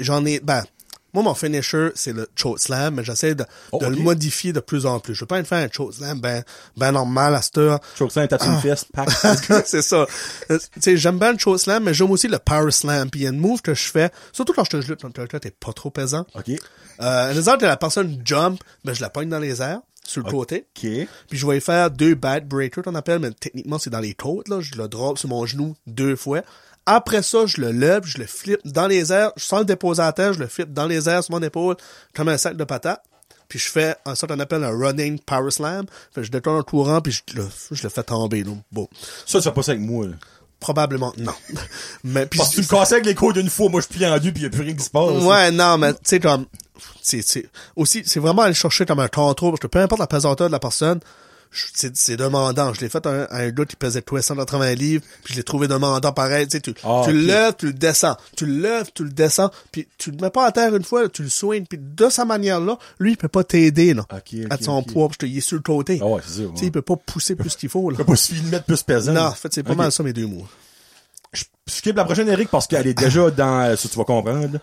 j'en ai, ben, moi, mon finisher, c'est le chokeslam, mais j'essaie de, Oh, de le modifier de plus en plus. Je veux pas faire un chokeslam ben, ben normal à cette heure. Choke tattoo Ah. fest, pack. c'est ça. Euh, Tu sais, j'aime bien le chokeslam, mais j'aime aussi le power slam. Puis il y a une move que je fais, surtout quand je te lutte, quand le t'es pas trop pesant. OK. Euh, les autres, la personne jump, ben, je la pogne dans les airs, sur le côté. OK. Puis je vais y faire deux bad breakers, qu'on appelle, mais techniquement, c'est dans les côtes, là. Je le drop sur mon genou deux fois. Après ça, je le lève, je le flippe dans les airs, je sens le déposer à terre, je le flippe dans les airs sur mon épaule, comme un sac de patates. Puis je fais un ça qu'on appelle un running power slam. Fait que je détourne un courant, puis je le, je le fais tomber, là. Bon. Ça, ça avec moi, là. Probablement, non. mais puis Parce que tu me cassais avec les codes d'une fois, moi, je plie en deux, pis y a plus rien qui se passe. Ouais, non, mais tu sais, comme, c'est, aussi, c'est vraiment aller chercher comme un contrôle, parce que peu importe la pesanteur de la personne, c'est, c'est demandant. Je l'ai fait à un, à un gars qui pesait 380 livres, puis je l'ai trouvé demandant pareil, tu sais, tu, Ah, tu le lèves, tu le descends, tu le lèves, tu le descends, puis tu le mets pas à terre une fois, tu le soignes, puis de sa manière-là, lui, il peut pas t'aider, là, Ok, ok, à son poids, parce qu'il est sur le côté. Ah ouais, ouais. Tu sais, il peut pas pousser plus qu'il faut, là. Je peux pas de mettre plus pesant. Non, en fait, c'est pas mal ça, mes deux mots. Je skip la prochaine, Eric, parce qu'elle est déjà dans, ça, tu vas comprendre.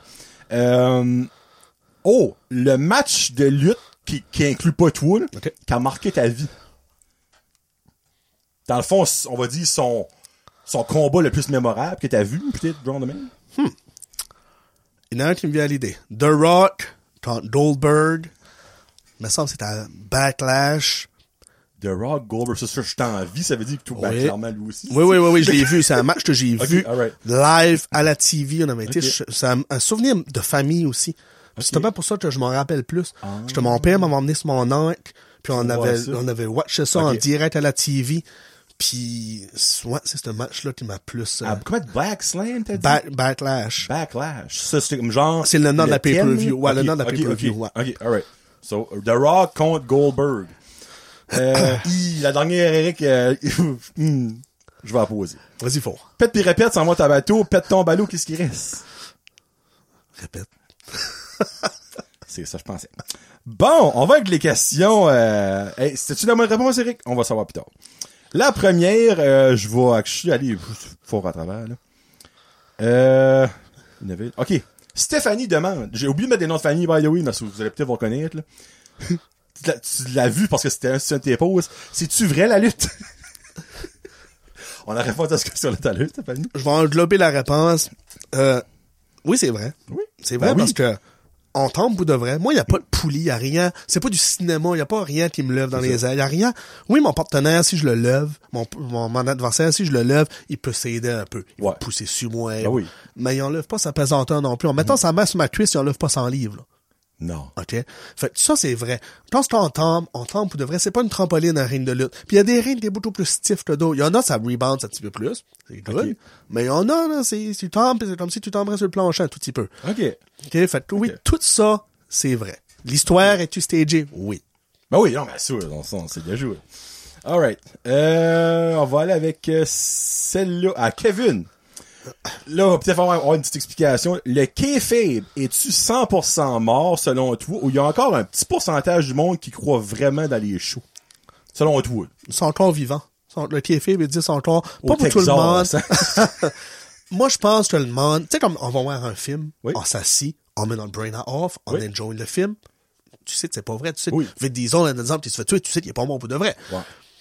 Euh, oh, le match de lutte qui, qui inclut pas toi, là, qui a marqué ta vie. Dans le fond, on va dire son, son combat le plus mémorable que t'as vu, peut-être, de même. Il y en a un qui me vient à l'idée. The Rock contre Goldberg. Il me semble que c'était à Backlash. The Rock Goldberg, ça, ça, je t'en vie, ça veut dire que tout, Oui. clairement, lui aussi. Oui, oui, oui, oui, je l'ai vu. C'est un match que j'ai vu live à la TV. On avait été, c'est un, un souvenir de famille aussi. C'est pas pour ça que je m'en rappelle plus. Que mon père m'a emmené sur mon oncle, puis on avait, on avait watché ça en direct à la TV. Puis, ouais, c'est ce match-là qui m'a plus, euh, Ah, comment Black Slam, t'as dit? back- Backlash. Backlash. Ça, c'est comme genre. C'est le nom de la 10, pay-per-view. Ouais, le nom de la ok, pay-per-view, ok, ouais. Ok, alright. So, The Rock contre Goldberg. Euh, hi, la dernière, Eric, euh, hmm, je vais la poser. Vas-y, fort. Pète puis répète, sans moi ta bateau, pète ton ballot, qu'est-ce qui reste? Répète. C'est ça, je pensais. Bon, on va avec les questions. Euh... Hey, C'était-tu la bonne réponse, Eric? On va savoir plus tard. La première, euh, je vais actually aller fort à travers, là. Euh... OK. Stéphanie demande. J'ai oublié de mettre des noms de famille, by the way, mais vous allez peut-être vous reconnaître, là. tu l'as- vu parce que c'était un, de tes pauses. C'est-tu vrai, la lutte? On a répondu à ce que sur la lutte, Stéphanie. je vais englober la réponse. Euh, oui, c'est vrai. Oui. C'est vrai Ben parce oui. que on tombe bout de vrai. Moi, il n'y a pas de poulie, il n'y a rien. C'est pas du cinéma, il n'y a pas rien qui me lève dans les airs. Il n'y a rien. Oui, mon partenaire, si je le lève, mon, mon, mon adversaire, si je le lève, il peut s'aider un peu. Il Ouais. va pousser sur moi. Ben oui. Mais il enlève pas sa pesanteur non plus. En mettant sa main sur ma cuisse, il enlève pas son livre. là. Non. OK? Fait que ça, c'est vrai. Lorsqu'on tombe, on tombe pour de vrai. C'est pas une trampoline, un ring de lutte. Puis il y a des rings qui sont beaucoup plus stiff que d'autres. Il y en a, ça rebound un petit peu plus. C'est good. Mais il y en a, là, c'est, tu tombes, c'est comme si tu tomberais sur le plancher un tout petit peu. OK. OK? Fait que oui, tout ça, c'est vrai. L'histoire est-tu stagée? Oui. Ben oui, non, mais sûr, on, on s'est déjà joué. Alright. Euh, on va aller avec euh, celle-là. Ah, Kevin. Là, on va peut-être avoir une petite explication. Le kayfabe, es-tu 100% mort selon toi ou il y a encore un petit pourcentage du monde qui croit vraiment dans les shows? Selon toi. Ils sont encore vivants. Ils Le veut dire sont encore, pas pour tout le monde. Hein? Moi, je pense que le monde, tu sais, comme on va voir un film, Oui. on s'assit, on met notre brain off, on Oui. enjoy le film. Tu sais que c'est pas vrai, tu sais. Oui. Vin Diesel, un exemple, qui se fait tuer, tu sais qu'il est pas bon pour de vrai.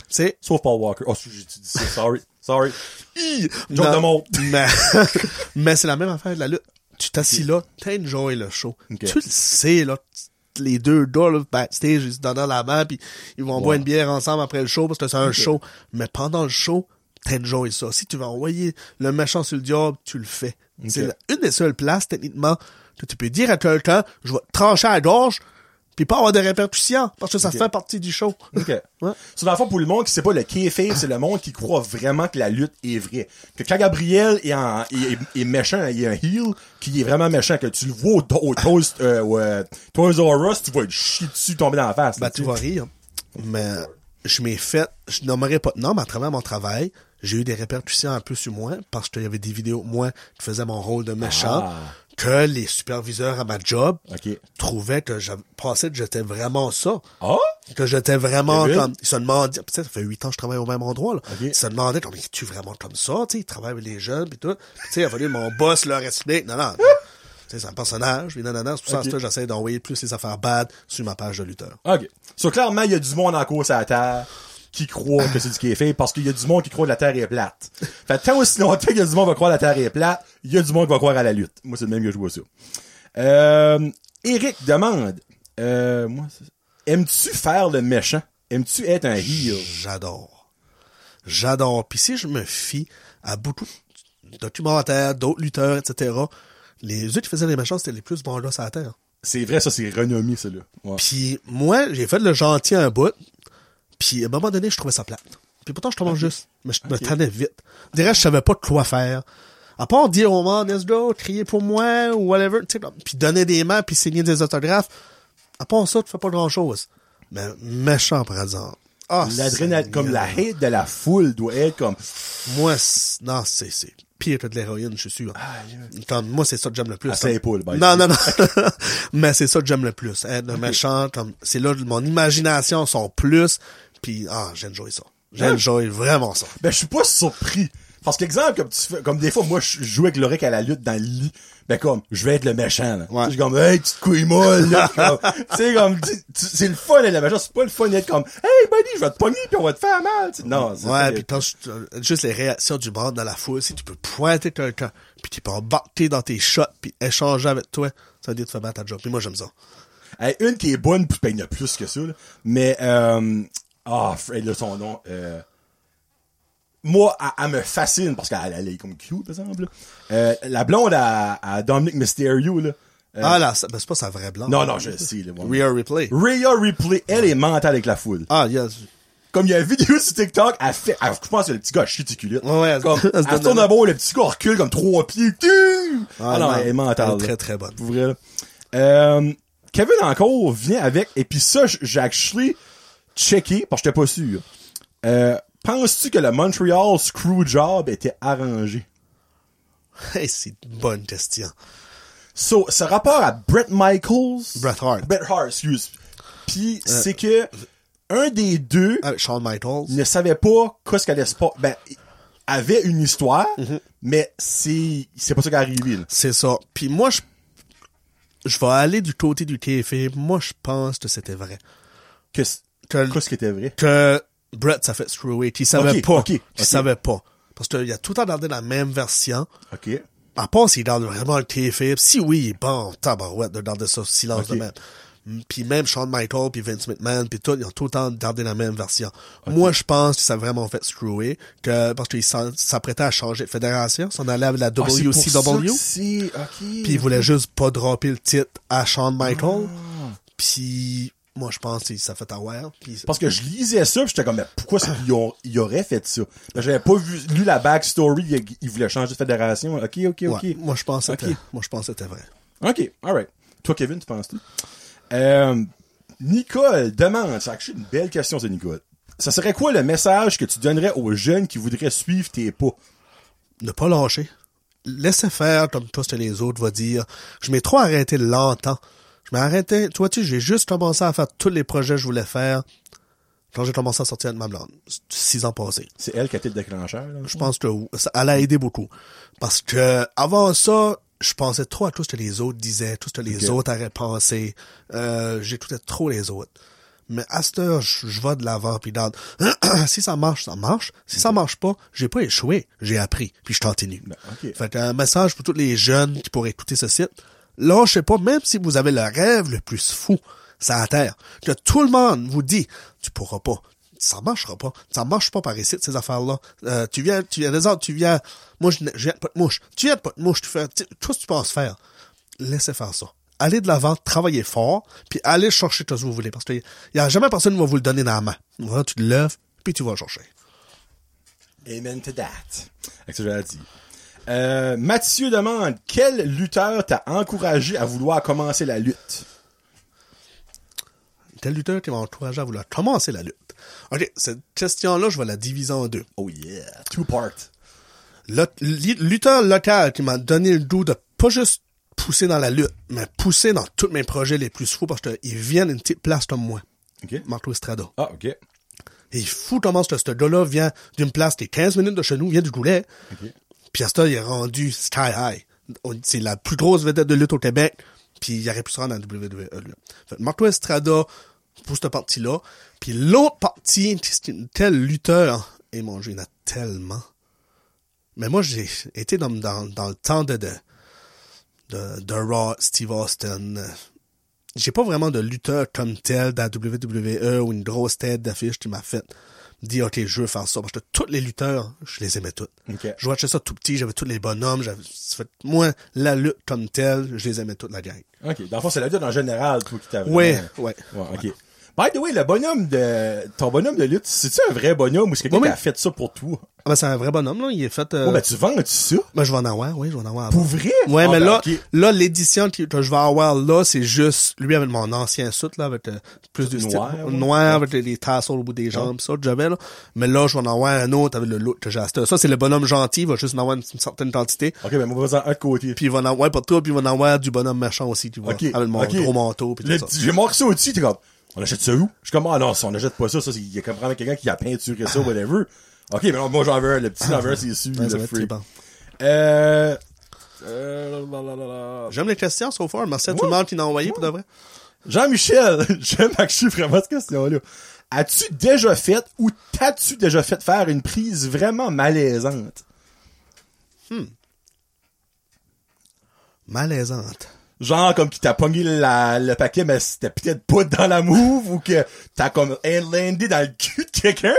Sais, Sauf Paul Walker. Oh, j'ai dit ça. Sorry. Sorry. Joke de monde. mais, mais c'est la même affaire de la lutte. Tu t'assis là, t'enjoy le show. Tu le sais, là, les deux gars, là, backstage, ils se donnent la main, puis ils vont boire une bière ensemble après le show, parce que c'est un show. Mais pendant le show, t'enjoy ça. Si tu veux envoyer le méchant sur le diable, tu le fais. C'est une des seules places, techniquement, que tu peux dire à quelqu'un, je vais te trancher à la gorge, puis pas avoir de répercussions, parce que ça fait partie du show. OK. Ouais. So, dans le fond, pour le monde qui sait pas, le kayfabe, c'est le monde qui croit vraiment que la lutte est vraie. Que quand Gabriel est, en, est, est- est méchant, il est un heel, qui est vraiment méchant, que tu le vois au, au Toast, euh, R Us, tu vas être chier dessus, tomber dans la face. Ben, là, tu vas rire. Mais je m'ai fait, je nommerai pas de nom, mais à travers mon travail, j'ai eu des répercussions un peu sur moi, parce qu'il y avait des vidéos, moi, qui faisais mon rôle de méchant, Ah. Que les superviseurs à ma job OK. trouvaient que je pensais que j'étais vraiment ça. Ah? Que j'étais vraiment comme, ils se demandaient, peut-être ça fait huit ans que je travaille au même endroit, là. Ok. Ils se demandaient, comme, es-tu vraiment comme ça, tu sais, ils travaillent avec les jeunes, pis tout. Tu sais, il a fallu mon boss leur explique, non, non, tu sais, c'est un personnage, puis non, non, non, c'est pour ça Ok. que j'essaie d'envoyer plus les affaires bad sur ma page de lutteur. OK. So, clairement, il y a du monde en course à la Terre qui croit que c'est du kayfabe parce qu'il y a du monde qui croit que la Terre est plate. Fait tant aussi longtemps qu'il y a du monde qui va croire que la Terre est plate, il y a du monde qui va croire à la lutte. Moi, c'est le même que je vois ça. Euh, Eric demande, euh, moi, aimes-tu faire le méchant? Aimes-tu être un heel? J'adore. J'adore. Puis si je me fie à beaucoup de documentaires, d'autres lutteurs, etc., les eux qui faisaient les méchants, c'était les plus bons gars sur la terre. C'est vrai, ça, c'est renommé, ça, là. Ouais. Puis moi, j'ai fait le gentil un bout. Puis à un moment donné, je trouvais ça plate. Puis pourtant, je trouvais juste. Mais je me tannais vite. Je dirais, je savais pas quoi faire. À part dire au monde, let's go, crier pour moi, ou whatever, tu sais, comme, puis donner des mains, puis signer des autographes. À part ça, tu fais pas grand chose. Mais méchant, par exemple. Ah, L'adrénaline, comme la hate de la foule doit être comme, Moi, non, c'est, c'est pire que de l'héroïne, je suis sûr. Comme, moi, c'est ça que j'aime le plus. À by the Non, non, non. Mais c'est ça que j'aime le plus. Être méchant, comme, c'est là, mon imagination sont plus, puis ah, j'enjoy ça. J'enjoy vraiment ça. Ben, je suis pas surpris. Parce qu'exemple, comme tu fais, comme des fois, moi, je joue avec Loric à la lutte dans le lit. Ben, comme, je vais être le méchant, là. Ouais. Je suis comme, hey, petite couille molle, là. Sais, comme, c'est le fun d'être le méchant. C'est pas le fun d'être comme, hey, buddy, je vais te pogner pis on va te faire mal. tu sais. Non, c'est Ouais, puis quand je- juste les réactions du monde dans la foule, si tu peux pointer quelqu'un, puis tu peux embarquer dans tes shots, puis échanger avec toi, ça veut dire que tu fais bien ta job. Puis moi, j'aime ça. Hey, une qui est bonne, puis il y en a plus que ça, là. Mais, euh, ah, Fred, là, son nom, euh, moi, elle, elle me fascine, parce qu'elle elle est comme cute, par exemple. Euh, la blonde à, à Dominic Mysterio, là. Euh, ah là, ben, c'est pas sa vraie blanche. non, non, je sais, là. bon. Rhea Replay. Rhea Ripley, elle est mentale avec la foule. Ah, yes. Comme il y a une vidéo sur TikTok, elle fait, elle- je pense que le petit gars chuticulite. Ouais, ouais, elle- comme, elle se tourne la- d'abord, le petit gars recule comme trois pieds. Tuh! Ah, non, non, elle est mentale. elle est très, très bonne. Pour vrai, là. Euh, Kevin encore vient avec, et puis ça, j'ai actually checké, parce que j'étais pas sûr. Euh, penses-tu que le Montreal Screwjob était arrangé? Hey, c'est une bonne question. So, ce rapport à Brett Michaels. Bret Hart. Bret Hart, excuse. Puis, c'est que, un des deux, Avec Shawn Michaels. ne savait pas qu'est-ce qu'elle allait se ben avait une histoire Mhm. mais c'est c'est pas ça qui est arrivé là. C'est ça. Puis moi, je, je vais aller du côté du TFA. Moi, je pense que c'était vrai. Que, qu'est-ce qui était vrai? que Brett s'est fait screwer. Il savait pas. Il savait pas. Parce qu'il a tout le temps gardé la même version. OK À part s'il garde vraiment le TFA. Si oui, bon, tabarouette de garder ça silence de même. Mm, Puis même Shawn Michaels, puis Vince McMahon, puis tout, ils ont tout le temps gardé la même version. Moi, je pense que ça a vraiment fait screwer, que, parce qu'il s'apprêtait à changer de fédération, s'en allait avec la Ah, ça WCW. OK Puis il voulait juste pas dropper le titre à Shawn Michaels. Puis moi je pense que ça fait avoir. Puis parce que je lisais ça puis j'étais comme mais pourquoi qu'ils ont ils auraient fait ça? Ben, j'avais pas vu lu la backstory ils, ils voulaient changer de fédération OK OK OK ouais, moi je pense que moi je pense que c'était vrai. OK alright toi Kevin tu penses tout euh, Nicole demande c'est une belle question c'est Nicole ça serait quoi le message que tu donnerais aux jeunes qui voudraient suivre tes pas? Ne pas lâcher. Laissez faire comme tous les autres va dire. Je m'ai trop arrêté longtemps. Je arrêté, tu vois, tu sais, j'ai juste commencé à faire tous les projets que je voulais faire quand j'ai commencé à sortir de ma blonde. Six ans passés. C'est elle qui a été le déclencheur. Là, Je pense que ça, elle a aidé beaucoup. Parce que avant ça, je pensais trop à tout ce que les autres disaient, tout ce que les autres auraient pensé. Euh, J'écoutais trop les autres. Mais à cette heure, je, je vais de l'avant, puis dans... si ça marche, ça marche. Si ça marche pas, j'ai pas échoué. J'ai appris, puis je continue. Ben, ok. Fait un message pour tous les jeunes qui pourraient écouter ce site. Lâchez pas, même si vous avez le rêve le plus fou, ça à terre, que tout le monde vous dit, tu pourras pas, ça marchera pas, ça marche pas par ici, ces affaires-là. Euh, tu viens, tu viens des autres, tu viens, moi, je, je viens de pas de mouche. Tu viens de pas de mouche, tu fais, tu- tout ce que tu penses faire. Laissez faire ça. Allez de l'avant, travaillez fort, puis allez chercher tout ce que vous voulez, parce qu'il y a jamais personne qui va vous le donner dans la main. Voilà, tu te lèves, puis tu vas chercher. Amen to that. Avec ça, j'avais dit. Euh, Mathieu demande, quel lutteur t'a encouragé à vouloir commencer la lutte? Tel lutteur m'a encouragé à vouloir commencer la lutte? Ok, cette question-là, je vais la diviser en deux. Oh yeah, two part. Le lutteur local qui m'a donné le goût de pas juste pousser dans la lutte, mais pousser dans tous mes projets les plus fous parce qu'ils viennent d'une petite place comme moi. Ok. Marco Estrada. Ah, ok. Et il est fou comment ce, ce gars-là vient d'une place qui est 15 minutes de chez nous, vient du Goulet. Temps, il est rendu sky high. C'est la plus grosse vedette de lutte au Québec. Puis il aurait pu se rendre à la WWE. Fait Marco Estrada, pour cette partie-là. Puis l'autre partie, c'est telle lutteur. Et mon Dieu, il y en a tellement. Mais moi, j'ai été dans, dans, dans le temps de, de, de, Raw, Steve Austin. J'ai pas vraiment de lutteur comme tel dans la WWE ou une grosse tête d'affiche qui m'a fait dire, OK, je veux faire ça. Parce que tous les lutteurs, je les aimais tous. Ok. Je watchais ça tout petit, j'avais tous les bonhommes, j'avais, moi, la lutte comme telle, je les aimais toute la gang. Ok. Dans le fond, c'est la lutte en général, toi, qui t'a Ouais, ouais. Ouais, ok. By the way, le bonhomme de, ton bonhomme de lutte, c'est-tu un vrai bonhomme ou c'est quelqu'un qui a fait ça pour toi? Ah ben, c'est un vrai bonhomme, là, il est fait, euh, Oh, ben, tu vends-tu ça? ben, je vais en avoir, oui, je vais en avoir. Pour vrai? Ouais, Ah, mais ben, là, là, l'édition que je vais avoir là, c'est juste, lui avec mon ancien suit, là, avec euh, plus de Noir, style, ouais. noir, avec les, les tassels au bout des jambes, ça, que j'avais, là. Mais là, je vais en avoir un autre avec le look que j'ai acheté. Ça, c'est le bonhomme gentil, il va juste en avoir une, une certaine quantité. Ok, ben, moi, vas-en un de côté. Puis il va en avoir, pas trop, puis il va en avoir du bonhomme méchant aussi, tu vois. Ok. Avec mon gros manteau, puis Le tout ça. J'ai marqué ça au-dessus, t'es comme, on achète ça où? Je suis comme, ah non, ça, on achète pas ça, ça, c'est- il y a comme vraiment quelqu'un qui a peinturé ça, whatever. Ok, mais non, moi, j'en veux un, le petit, j'en veux un, c'est sûr, Ouais, le free. Euh, euh. J'aime les questions, so far. Merci à tout le monde qui l'a envoyé, pour de vrai. Jean-Michel, j'aime actually vraiment cette question-là. As-tu déjà fait ou t'as-tu déjà fait faire une prise vraiment malaisante? Malaisante. Genre comme qui t'a pogné la, le paquet, mais c'était peut-être pas dans la move ou que t'as comme landé dans le cul de quelqu'un.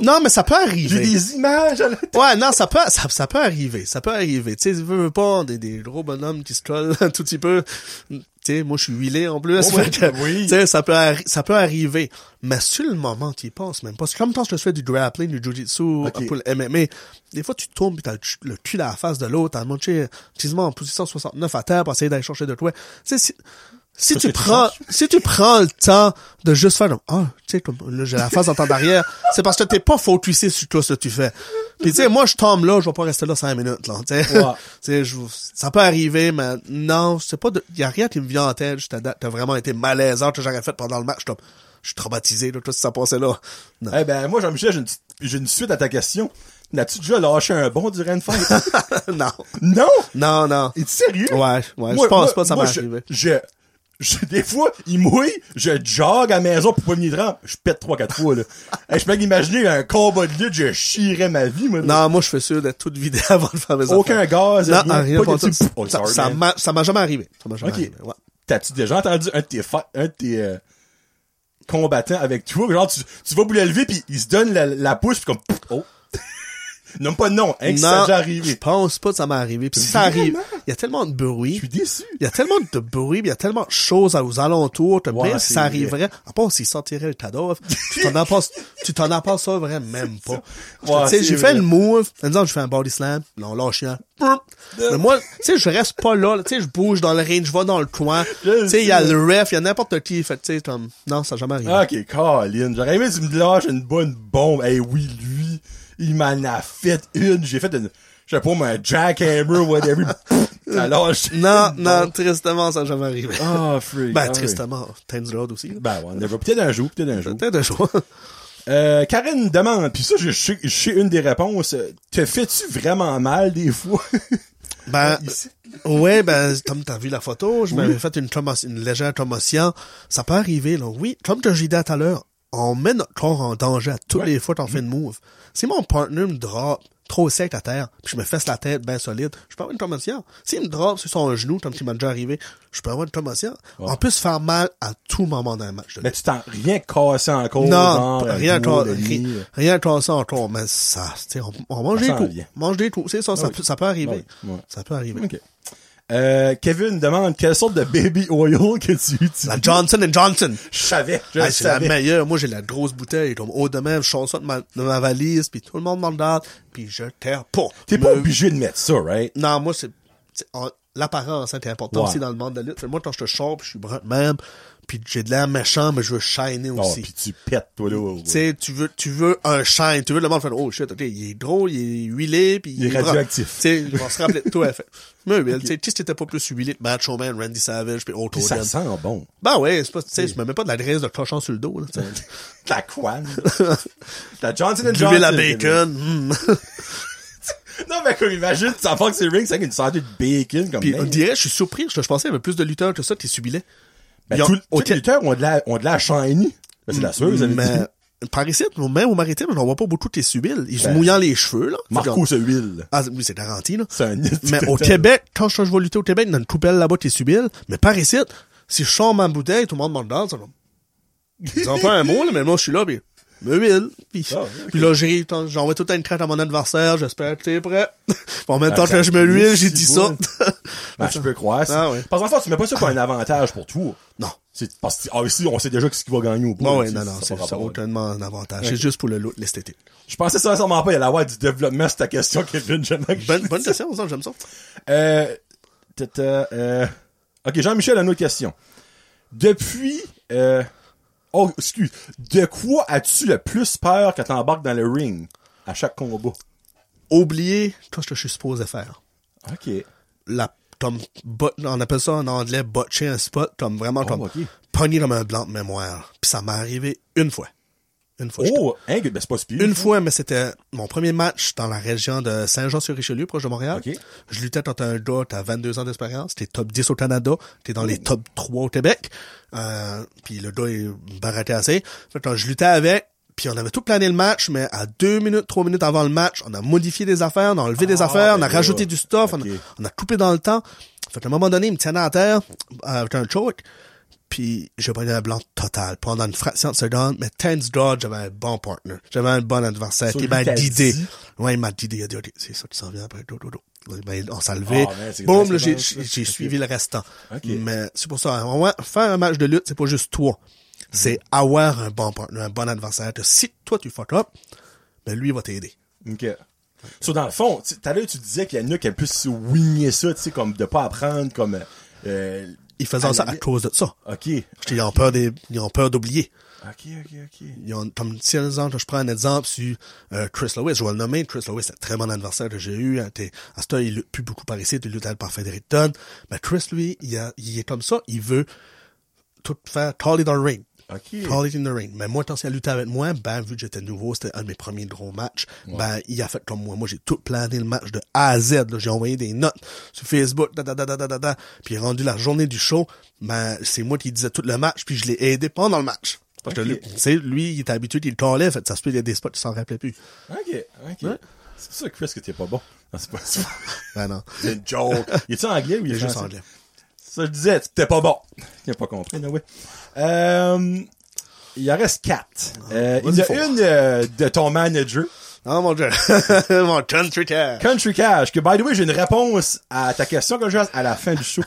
Non, mais ça peut J'ai arriver. des images à la tête. Ouais, non, ça peut, ça, ça peut arriver. Ça peut arriver. Tu sais, veux, veux pas, des, des gros bonhommes qui se collent un tout petit peu. Sais, moi, je suis huilé en plus. Oh, que, oui. Tu sais, ça peut, ça peut arriver. Mais sur le moment, tu y penses même pas. C'est comme quand je fais du grappling, du jujitsu, Ok. pour le MMA. Des fois, tu tombes pis t'as le cul à la face de l'autre, t'as monté, quasiment en position 69 à terre pour essayer d'aller chercher de toi. Tu sais, si, tu prends, si tu prends le temps de juste faire ah, tu sais, comme, là, j'ai la face en temps d'arrière, c'est parce que t'es pas focusé sur toi, ce que tu fais. Puis tu sais, moi, je tombe là, je vais pas rester là cinq minutes, là, tu sais. Ouais. Ça peut arriver, mais non, c'est pas de, y a rien qui me vient en tête, t'as vraiment été malaisant que j'aurais fait pendant le match, comme, je suis traumatisé, là, tout s'est passé là. Eh ben, moi, Jean-Michel, j'ai une, j'ai une suite à ta question. N'as-tu déjà lâché un bon durant une fête? non. non! Non, non. Es-tu sérieux? Ouais, ouais, Moi- je pense moi- pas que ça m'est arrivé. Je, je, des fois, il mouille, je jog à la maison pour pas venir trempe, je pète trois, quatre fois, là. Hey, je peux imaginer un combat de lutte, je chierais ma vie, moi. Non, moi, je fais sûr d'être toute vidée avant de faire mes Aucun affaires. gaz, Non, rien, pas de Oh, Ça, m'a, ça m'a jamais arrivé. Ça m'a jamais arrivé, ouais. T'as-tu déjà entendu un de tes, fa- un de tes euh, combattants avec toi? Genre, tu, tu vas vous le lever, puis il se donne la, la pouce, puis comme, oh. Nomme pas de nom, hein, que ça Non, déjà je arrivé. pense pas que ça m'est arrivé. Puis si ça Vraiment? arrive, il y a tellement de bruit. Je suis déçu. Il y a tellement de bruit, puis il y a tellement de choses aux alentours, Ouais, c'est ça vrai. arriverait, à part s'il sortirait le cadavre, tu t'en as pas, tu t'en as pas ça vrai, même pas. Ouais, tu sais, c'est j'ai vrai. fait une move, par exemple, je fais un body slam, là, on lâche un. Mais moi, tu sais, je reste pas là, tu sais, je bouge dans le ring, je vais dans le coin. Je Tu sais, il y a sais. le ref, il y a n'importe qui, fait, tu sais, comme, non, ça jamais arrivé. Ok, Colin. J'aurais aimé que tu me lâches une bonne bombe. Eh oui, lui, il m'en a fait une. J'ai fait une, je sais pas, un jackhammer, whatever. Ça lâche. Non, non, tristement, ça n'a jamais arrivé. Ah, freak. ben, Ah, tristement, Tains Road aussi. là. Ben, ouais, on verra peut-être un jour, peut-être un jour. Peut-être un jour. Euh, Karen demande, puis ça, je sais, je une des réponses. euh, Te fais-tu vraiment mal des fois? Ben, Ici? ouais, ben, comme t'as vu la photo, je m'avais fait une, une légère commotion. Ça peut arriver, là. Oui, comme que j'ai dit tout à l'heure, on met notre corps en danger à toutes Ouais. les fois qu'on fait une move. Si mon partner me drop trop sec à terre, puis je me fesse la tête bien solide, je peux avoir une commotion. S'il me drop sur son genou, comme il m'a déjà arrivé, je peux avoir une commotion. On peut se faire mal à tout moment dans un match. Mais tu t'en rien cassé encore. non, genre, rien, demi, rien, euh. rien ça encore, mais ça, tu sais, on, on mange Ça des coups. Mange des coups, c'est ça, ça, oui. peut, ça peut arriver. Ouais, ouais. Ça peut arriver. Euh, Kevin demande quelle sorte de baby oil que tu utilises. La Johnson Johnson. Je savais, je le c'est la meilleure. Moi, j'ai la grosse bouteille, comme haut de même, je sors ça de ma, de ma valise, puis tout le monde m'en regarde, puis je terre pas. T'es pas obligé de mettre ça, right? Non, moi, c'est, l'apparence, hein, c'est important Ouais. aussi dans le monde de la lutte. Moi, quand je te puis je suis brun de même, puis j'ai de l'air méchant, mais je veux shiner Oh, aussi. pis tu pètes, toi, là. Tu sais, tu veux, tu veux un shine, tu veux le monde faire, oh shit, ok, il est drôle, il est huilé, puis Il est radioactif. Tu sais, je vais se rappeler de toi, elle fait. Mais oui, tu sais, si t'étais pas plus huilé que Macho Man, Randy Savage, puis Pis ça sent bon. Ben ouais, c'est pas, tu sais, je me mets pas de la graisse de cochon sur le dos, là. La quoi? La Johnson Johnson. à bacon, hmm. Non, mais comme imagine, tu en que c'est ring, c'est avec une santé de bacon, comme Puis on dirait, je suis surpris, je, je pensais qu'il y avait plus de lutteurs que ça qui subilaient. ben, tous les lutteurs ont de la, ont de la shiny. Ben, c'est la seule, vous avez dit? Mais, par ici, même au maritime, j'en vois pas beaucoup de tes subiles. Ils se Ben, mouillant les cheveux, là. Marco, ce huile. Ah, oui, c'est garanti, là. C'est un Mais au Québec, quand je vais lutter au Québec, dans une poubelle là-bas, t'es subile. Mais par ici, si je sors ma bouteille, tout le monde me regarde, ça. Ils ont pas un mot, là, mais moi, je suis là, pis, me huile. Puis, Ah, puis là, j'ai, tant- j'envoie tout une crête à mon adversaire, j'espère que t'es prêt. en même temps ça que je me l'huile, j'ai dit ça. Ben, je peux croire. Ah, ouais. Parce qu'en fait, tu mets pas ça comme un avantage pour toi. non. C'est, parce que, ah, ici, on sait déjà ce qui va gagner ouais, Tu sais, non, non, ça c'est, ça aucunement un avantage. C'est juste pour le look, l'esthétique. Je pensais sincèrement pas, il allait avoir du développement sur ta question, Kevin, j'aime Bonne, bonne ça. question, ça, j'aime ça. Euh, euh, ok, Jean-Michel a une autre question. Depuis, euh, oh, excuse, de quoi as-tu le plus peur quand t'embarques dans le ring à chaque combat? Oublier tout ce que je suis supposé faire. Ok. la comme on appelle ça en anglais botcher un spot comme vraiment comme ok. pogner comme un blanc de mémoire puis ça m'est arrivé une fois une fois Oh, hein, ben c'est pas si pire. une fois mais c'était mon premier match dans la région de Saint-Jean-sur-Richelieu proche de Montréal Ok. je luttais contre un gars t'as 22 ans d'expérience t'es top 10 au Canada t'es dans les top 3 au Québec euh, puis le gars il baratait assez fait que je luttais avec puis on avait tout plané le match, mais à deux minutes, trois minutes avant le match, on a modifié des affaires, on a enlevé des Ah, affaires, on ben a là. rajouté du stuff, on, a, on a coupé dans le temps. Fait qu'à un moment donné, il me tiennait à terre euh, avec un choke, puis j'ai pris un blanc total. Pendant une fraction de seconde, mais Tense Dodge, j'avais un bon partner. J'avais un bon adversaire So, qui lui m'a dit? Ouais, il m'a guidé. Il a dit, OK, c'est ça qui s'en vient après. Do, do, do. Ben, on s'est levé. Ah, Boum, là, j'ai, suivi le restant. Ok. Mais c'est pour ça, faire un match de lutte, c'est pas juste toi. C'est avoir un bon partner, un bon adversaire. Que si toi tu fuck up, ben lui il va t'aider. Ok. So, dans le fond, tout à l'heure, tu disais qu'il y a qui aiment plus se wigner ça, tu sais, comme de pas apprendre, comme, euh, Ils faisaient ça à cause de ça. ok. Ils ont peur des, ils ont peur d'oublier. Ok, ok, ok. Ils ont, comme si un exemple, je prends un exemple sur euh, Chris Lewis, je vais le nommer, Chris Lewis, c'est un très bon adversaire que j'ai eu. hein, à ce temps, il lutte plus beaucoup par ici, il lutte par Frédéric Dunn. Mais Chris, lui, il, a, il est comme ça, il veut tout faire tally dans le ring. Ok. Call it in the ring. Mais moi, quand il a lutté avec moi, ben, vu que j'étais nouveau, c'était un de mes premiers gros matchs, ben, il a fait comme moi. Moi, j'ai tout plané le match de A à Z, là. J'ai envoyé des notes sur Facebook, da, da, da, da, da, da, da. Puis, rendu la journée du show, ben, c'est moi qui disais tout le match, puis je l'ai aidé pendant le match. Parce que lui, il était habitué, il le callait, fait, ça se peut, il y a des spots qui s'en rappelait plus. Ok, ok. C'est pour ça, Chris, que t'es pas bon. Non, c'est pas ça. Ben, non. C'est une joke. Il est-tu anglais ou il est juste français? anglais. Ça, je disais, t'es pas bon. Il a pas compris, no way. Euh, il en reste quatre. Euh, il y en a une euh, de ton manager, Oh, mon dieu. mon country cat. Country Cash, que, by the way, j'ai une réponse à ta question que j'ai à la fin du show.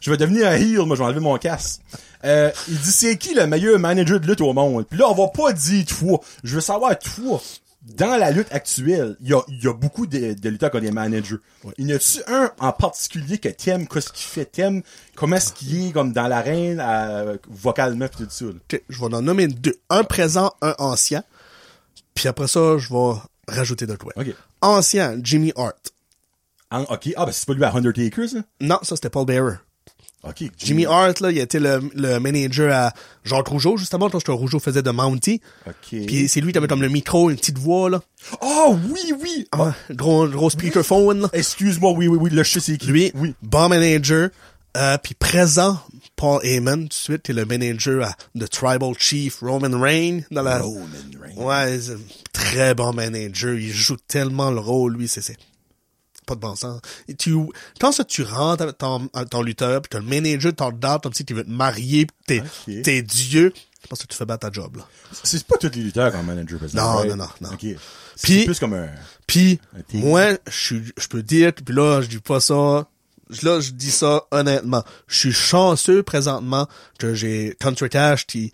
Je vais devenir un heel, moi, je vais enlever mon casque. Euh, il dit, c'est qui le meilleur manager de lutte au monde? Puis là, on va pas dire toi. Je veux savoir toi. Dans la lutte actuelle, il y a, y a beaucoup de, de lutteurs qui ont des managers. Il y en a-tu un en particulier que t'aimes, qu'est-ce qu'il fait, t'aimes, comment est-ce qu'il est comme dans l'arène, euh, vocalement pis tout ça, Je vais en nommer deux. Un présent, un ancien. Puis après ça, je vais rajouter de quoi. Ok. Ancien, Jimmy Hart. Ok. Ah, ben c'est pas lui à Undertaker, ça? Non, ça c'était Paul Bearer. Ok. Jimmy Hart, là, il était le, le manager à Jacques Rougeau, justement, quand Rougeau faisait de Mountie. Ok. Puis c'est lui qui avait comme le micro, une petite voix, là. Oh, oui, oui! Ah, gros, gros speakerphone, là. Excuse-moi, oui, oui, oui, le je sais qui. Lui, Oui. bon manager, euh, puis présent, Paul Heyman, tout de suite, est le manager à The Tribal Chief, Roman Reigns, dans la... Roman Reigns. Ouais, c'est un très bon manager, il joue tellement le rôle, lui, c'est, c'est pas de bon sens. Et tu, quand ça, tu rentres avec ton, ton lutteur, pis t'as le manager de ton date, comme si tu veux te marier, pis t'es, t'es Dieu, je pense que tu fais battre ta job, là. C'est pas tous les lutteurs comme manager, par exemple, Non, non, non, non. Ok. C'est Puis- plus comme un... Puis Un moi, je je peux dire, puis là, je dis pas ça. Là, je dis ça honnêtement. Je suis chanceux présentement que j'ai Country Cash qui puis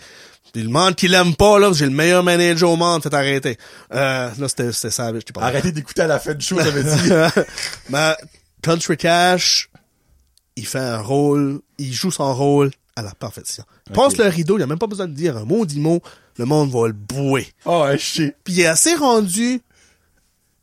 le monde qui l'aime pas, là, j'ai le meilleur manager au monde, faites arrêter. Euh, là, c'était, c'était je pas Arrêtez d'écouter à la fin du show, j'avais dit. Mais Country Cash, il fait un rôle, il joue son rôle à la perfection. Il passe le rideau, il a même pas besoin de dire un mot, dix mots, le monde va le bouer. Oh, je sais. Puis il est assez rendu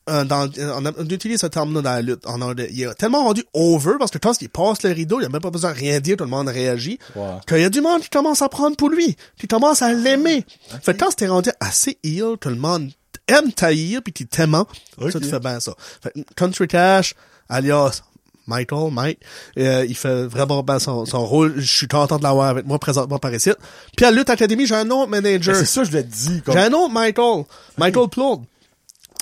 euh, dans, on, a- on utilise ce terme-là dans la lutte. On a- il est tellement rendu over parce que quand il passe le rideau, il a même pas besoin de rien dire, tout le monde réagit. Qu'il y a du monde qui commence à prendre pour lui, qui commence à l'aimer. Fait que quand t'es rendu assez heel, tout le monde aime taillir puis tu t'aimant, Ok. ça tu fais bien ça. Fait que Country Cash, alias Michael, Mike, euh, il fait vraiment bien son, son rôle. Je suis content de l'avoir avec moi présentement par ici. Puis à Lutte Academy, j'ai un autre manager. C'est ça, je l'ai dit. Comme... J'ai un autre Michael, Michael Plourde.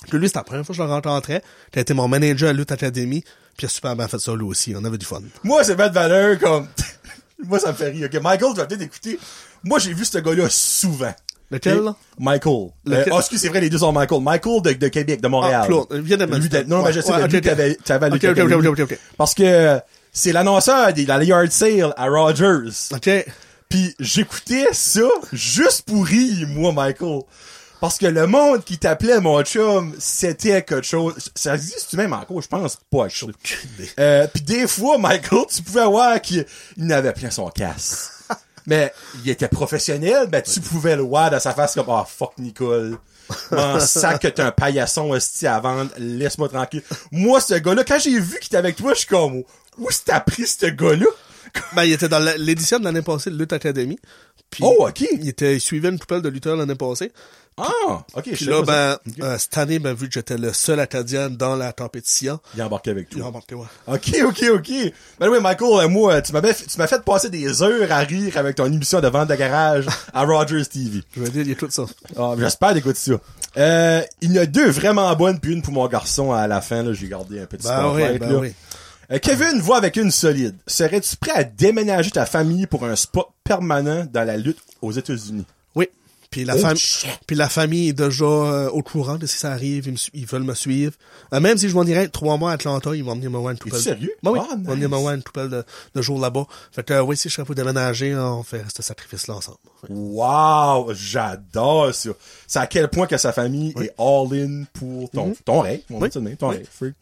Que lui, c'était la première fois que je le rencontrais. A été mon manager à Lutte Academy. Puis il a super bien fait ça lui aussi. On avait du fun. Moi, c'est Matt Valeur comme... Moi, ça me fait rire. Ok, Michael, tu vas peut-être écouter. Moi, j'ai vu ce gars-là souvent. Lequel? Michael. Lequel? Euh, oh, excuse, c'est vrai, les deux sont Michael. Michael de, de Québec, de Montréal. Ah, Claude, viens de Lui, de- Non, Ouais, mais je sais, ouais, mais ok, lui, ok. t'avais, Ok, ok, ok, ok, ok, ok. Parce que c'est l'annonceur des, dans les yard sale à Rogers. OK. Puis j'écoutais ça juste pour rire, moi, Michael. Parce que le monde qui t'appelait mon chum, c'était quelque chose. Ça existe même encore, je pense pas. je- Euh, puis des fois, Michael, tu pouvais voir qu'il il n'avait plein son casse. Mais il était professionnel, ben tu pouvais le voir dans sa face comme Ah fuck Nicole. En sac que t'es un paillasson hostie à vendre, laisse-moi tranquille. Moi, ce gars-là, quand j'ai vu qu'il était avec toi, je suis comme Où que t'as pris ce gars-là? Ben, il était dans l'édition de l'année passée de Lutte Academy. Puis, Oh, ok. Il était, il suivait une poupelle de lutteur l'année passée. Ah, ok, je Puis là, ben, euh, cette année, ben, vu que j'étais le seul Acadien dans la compétition, Il a embarqué avec il a toi. remarqué, ouais. Ok, ok, ok. Ben oui, Michael, euh, moi, tu m'avais, tu m'as fait passer des heures à rire avec ton émission de vente de garage à Rogers TV. Je veux dire, il tout ça. Ah, j'espère d'écouter ça. Euh, il y en a deux vraiment bonnes, puis une pour mon garçon à la fin, là, j'ai gardé un petit Ben oui, ben là. oui. Euh, Kevin voit avec une solide. Serais-tu prêt à déménager ta famille pour un spot permanent dans la lutte aux États-Unis? Oui. Puis la, Oh, fam- shit. puis la famille est déjà euh, au courant de si ça arrive, ils, me su- ils veulent me suivre. Euh, même si je m'en dirais trois mois à Atlanta, ils vont venir me voir une poupelle. sérieux? Ben oui, Ah, ils vont venir me voir une de, de jour là-bas. Fait que oui, si je serais pour déménager, on fait ce sacrifice-là ensemble. Wow, j'adore ça. C'est à quel point que sa famille est all-in pour ton, ton rêve. On. Oui. ton Oui. rêve.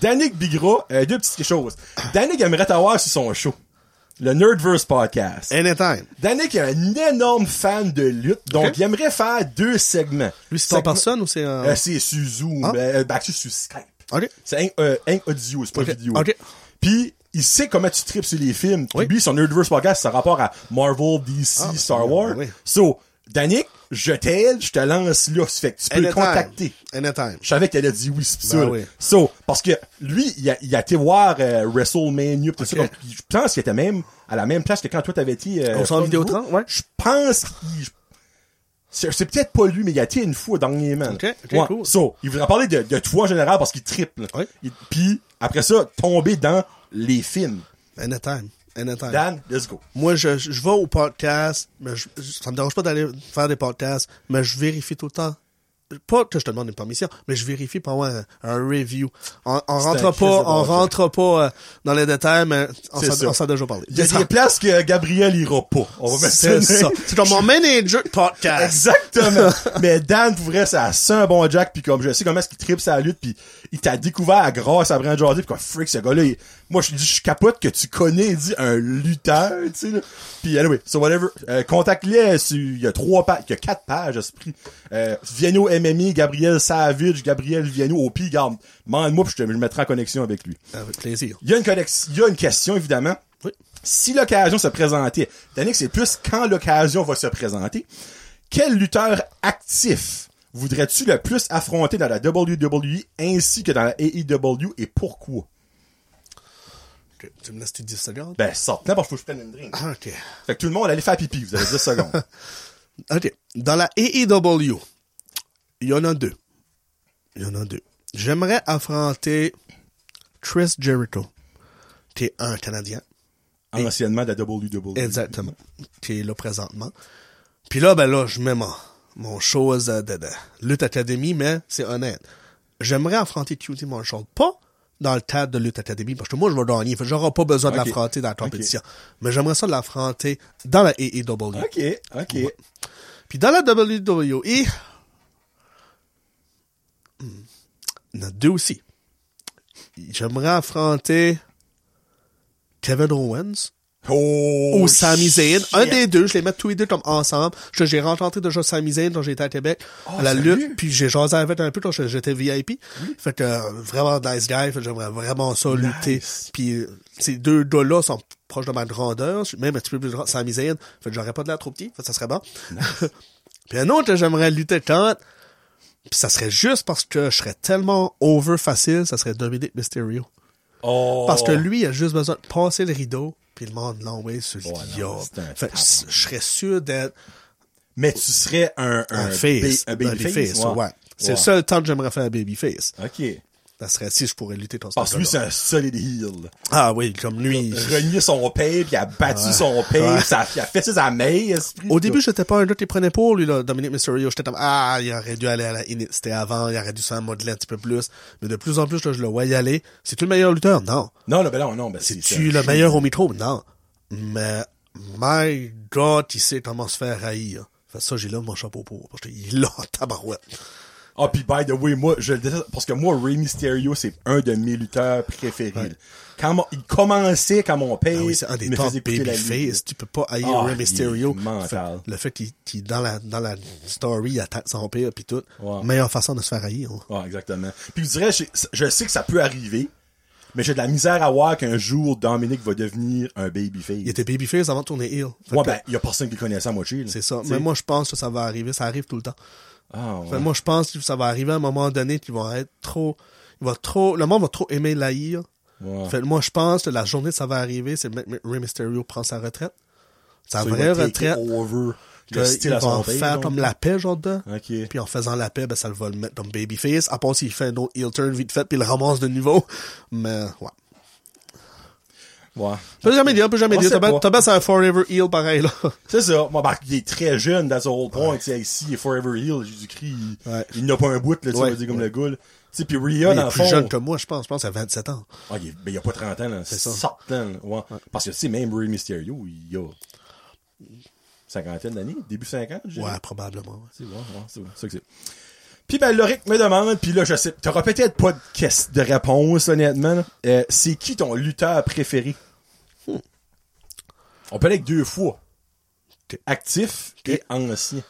Danick Bigra, euh, deux petites choses. Danick aimerait t'avoir sur son show. Le Nerdverse Podcast. Anytime. Danick est un énorme fan de lutte, donc il aimerait faire deux segments. Lui, c'est en personne ou c'est un... Euh, c'est sur Zoom, Ah. euh, ben, c'est sur Skype. Ok. C'est un, un audio, c'est pas Ok. vidéo. Ok. Puis, il sait comment tu tripes sur les films. Puis lui, son Nerdverse podcast, c'est rapport à Marvel, DC, Ah, Star Wars. oui. So, Danick, je t'aide, je te lance là. Ça fait que tu peux le contacter. Anytime. Je savais qu'elle a dit oui, c'est. Ben oui. So, parce que lui, il a, il a été voir euh, WrestleMania, pis tout ça. Donc, je pense qu'il était même à la même place que quand toi t'avais été. Euh, centre Front Vidéotron, Row. ouais. Je pense qu'il... C'est peut-être pas lui, mais il a été une fois dernièrement. Ok, ok, Ouais. cool. So, il voudrait parler de, de toi en général parce qu'il triple. Oui. Puis, après ça, tomber dans les films. Anytime. Anytime. Dan, let's go. Moi, je, je vais au podcast, mais je, je- ça me dérange pas d'aller faire des podcasts, mais je vérifie tout le temps. Pas que je te demande une permission, mais je vérifie pour avoir un, un review. On, on rentre pas, on rentre pas euh, dans les détails, mais on s'en a déjà parlé. Il y a des places que Gabriel ira pas. On va mettre C'est ça. C'est comme mon manager de podcast. Exactement. Mais Dan, pour vrai, ça sent un bon Jack, puis comme je sais comment est-ce qu'il tripe sa lutte, puis il t'a découvert grâce à Brand Jordi, puis quoi, freak, ce gars-là, il- moi, je dis, je capote que tu connais, il dit, un lutteur, tu sais, là. Puis, anyway, so whatever, euh, contacte-les, il y a trois pages, il y a quatre pages, esprit. Euh, Vienno MMI, Gabriel Savage, Gabriel Vienno, au pire, garde, demande-moi, puis je te je mettrai en connexion avec lui. Avec plaisir. Il y a une connexion, il y a une question, évidemment. Oui. Si l'occasion se présentait, Danick, c'est plus quand l'occasion va se présenter, quel lutteur actif voudrais-tu le plus affronter dans la WWE ainsi que dans la AEW et pourquoi? Tu me laisses 10 secondes? Ben, parce qu'il faut que je prenne une drink. Ah, ok. Fait que tout le monde allait faire pipi, vous avez 10 secondes. OK. Dans la AEW, il y en a deux. Il y en a deux. J'aimerais affronter Chris Jericho, qui est un Canadien. Anciennement de la WWE. Exactement. Qui est là présentement. Puis là, ben là, je mets mon, mon chose de, Lutte Academy, mais c'est honnête. J'aimerais affronter QT Marshall. Pas dans le cadre de Lutte Academy, parce que moi, je vais gagner. J'aurai pas besoin de l'affronter dans la compétition. Mais j'aimerais ça l'affronter dans la AEW. Ok, ok. Puis dans la WWE, hmm, il y en a deux aussi. J'aimerais affronter Kevin Owens Oh, ou Sami Zayn. Un des deux, je les mets tous les deux comme ensemble. Je- J'ai rencontré déjà Sami Zayn quand j'étais à Québec à la Oh, lutte, puis j'ai jasé avec un peu quand j'étais VIP. Fait que euh, vraiment nice guy, fait que j'aimerais vraiment ça lutter. Puis euh, ces deux gars-là sont proches de ma grandeur, je suis même un petit peu plus grand. Sami Zayn, fait que j'aurais pas de l'air trop petit, fait que ça serait bon. puis un autre j'aimerais lutter contre, puis ça serait juste parce que je serais tellement over facile, ça serait Dominic Mysterio. Oh. Parce que lui, il a juste besoin de passer le rideau, puis le monde l'envoie sur le Oh, non, je serais sûr d'être Mais tu serais un, un, un face, ba- un un babyface. ouais. C'est Ouais. le seul temps que j'aimerais faire un babyface. Ok. Ça serait si je pourrais lutter contre Parce ce que lui, c'est un solid heel. Ah oui, comme lui. Renier son père, puis il a battu son père, Ouais. ça, il a fait meille, esprit. Au début, j'étais pas un gars qui prenait pour lui, là, Dominic Mysterio. J'étais comme, ah, il aurait dû aller à la Init. C'était avant, il aurait dû se faire modeler un petit peu plus. Mais de plus en plus, là, je le voyais aller. C'est-tu le meilleur lutteur? Non. Non, non, ben non, non, ben c'est C'est-tu le meilleur au micro? Non. Mais, my God, il sait comment se faire haïr. Fait ça, j'ai là mon chapeau pour, parce qu'il est là, tabarouette. Ah, puis by the way, moi, je le déteste, parce que moi, Rey Mysterio, c'est un de mes lutteurs préférés. Quand mon- il commençait quand mon père Ah oui, c'est un des top babyface. Tu peux pas haïr Ah, Rey Mysterio. est mental. Fait- le fait qu'il, dans la, dans la story, il attaque son père pis tout. Ouais. Meilleure façon de se faire haïr. Ouais, exactement. Puis je dirais, je, je sais que ça peut arriver, mais j'ai de la misère à voir qu'un jour, Dominique va devenir un babyface. Il était babyface avant de tourner heel. Ouais, que ben, il y a personne qui connaît ça à moitié, c'est ça. Mais moi, je pense que ça va arriver. Ça arrive tout le temps. Ah, Fait ouais. que moi, je pense que ça va arriver à un moment donné qu'ils vont être trop, il va trop, le monde va trop aimer l'haïr. Ouais. Fait moi, je pense que la journée que ça va arriver, c'est que Rey Mysterio prend sa retraite. Sa Ça, il vraie va take retraite. over le que son vont père, faire donc. comme la paix, genre dedans. Puis en faisant la paix, ben, ça va le mettre comme babyface. À part s'il fait un autre heel turn vite fait, puis il le ramasse de niveau. Mais, ouais. Ouais. Peut jamais dire, peut jamais dire. bien, c'est un forever heel pareil, là. C'est ça. Moi, il est très jeune, that's the whole point. Tu sais, ici, il est Forever Hill, Jésus-Christ, il, Ouais. il n'a pas un bout, là, tu Ouais. on va dire comme le gars. Tu sais, puis Rhea, il dans est plus jeune que moi, je pense. Je pense à 27 ans. Ah, il, est- ben, il a pas 30 ans, là. C'est ça. certain. Ouais. Parce que, tu sais, même Rey Mysterio, il a cinquantaine d'années, début 50, je dirais. Ouais, probablement. ouais. C'est ouais, ouais, c'est ça que c'est. Puis ben, Loric me demande, puis là, je sais, t'auras peut-être pas de, de réponse, honnêtement. Euh, c'est qui ton lutteur préféré? On peut aller avec deux fois. Ok. Actif et ancien.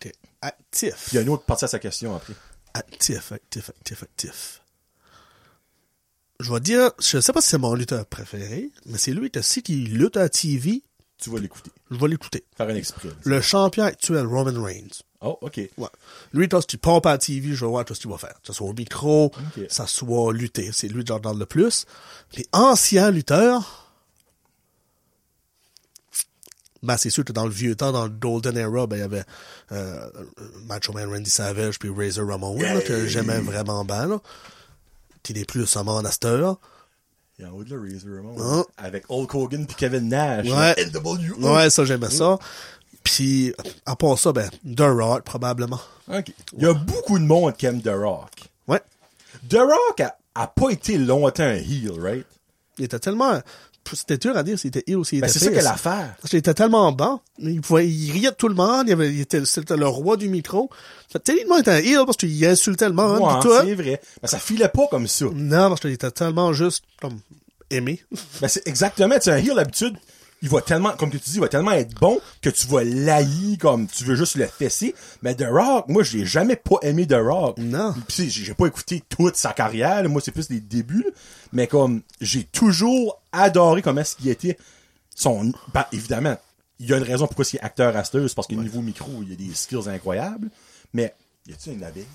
T'es actif. Puis il y a une autre partie à sa question après. Actif, actif, actif, actif. Je vais dire, je sais pas si c'est mon lutteur préféré, mais c'est lui que si qui lutte à TV, Tu vas l'écouter. je vais l'écouter. Faire un exprès. Le champion actuel, Roman Reigns. Oh, ok. Ouais. Lui, quand tu pompes à la TV, je vais voir tout ce qu'il va faire. Que ce soit au micro, Ok. ça soit lutter. C'est lui que j'en donne le plus. Puis ancien lutteur, ben, c'est sûr que dans le vieux temps, dans le Golden Era, ben, il y avait euh, Macho Man Randy Savage puis Razor Ramon, là, que j'aimais vraiment bien. Là. Qui n'est plus seulement cette heure. Il y a en haut de là, Razor Ramon. Hein? Avec Hulk Hogan puis Kevin Nash. Ouais. Ouais, ça, j'aimais ça. Puis, à part ça, ben, The Rock, probablement. Il y a beaucoup de monde qui aime The Rock. Ouais. The Rock a, a pas été longtemps un heel, right? Il était tellement... C'était dur à dire s'il était heel ou s'il Ben, était c'est ça face. que l'affaire. Parce qu'il était tellement bon. Il, pouvait, il riait de tout le monde. Il, avait, il était, c'était le roi du micro. Fait, Techniquement, il était un heel parce qu'il insultait le monde. Ouais, tout. c'est vrai. Mais ça filait pas comme ça. Non, parce qu'il était tellement juste comme aimé. Ben, c'est exactement, tu un heel, d'habitude, il va tellement, comme que tu dis, il va tellement être bon que tu vas l'haïr comme tu veux juste le fesser. Mais The Rock, moi, j'ai jamais pas aimé The Rock. Non. Puis j'ai pas écouté toute sa carrière, là. moi c'est plus les débuts, là. mais comme j'ai toujours adoré comment est-ce qu'il était. Son, ben, évidemment, il y a une raison pourquoi il est acteur à c'est parce qu'au niveau micro, il y a des skills incroyables. Mais y a-tu une abeille?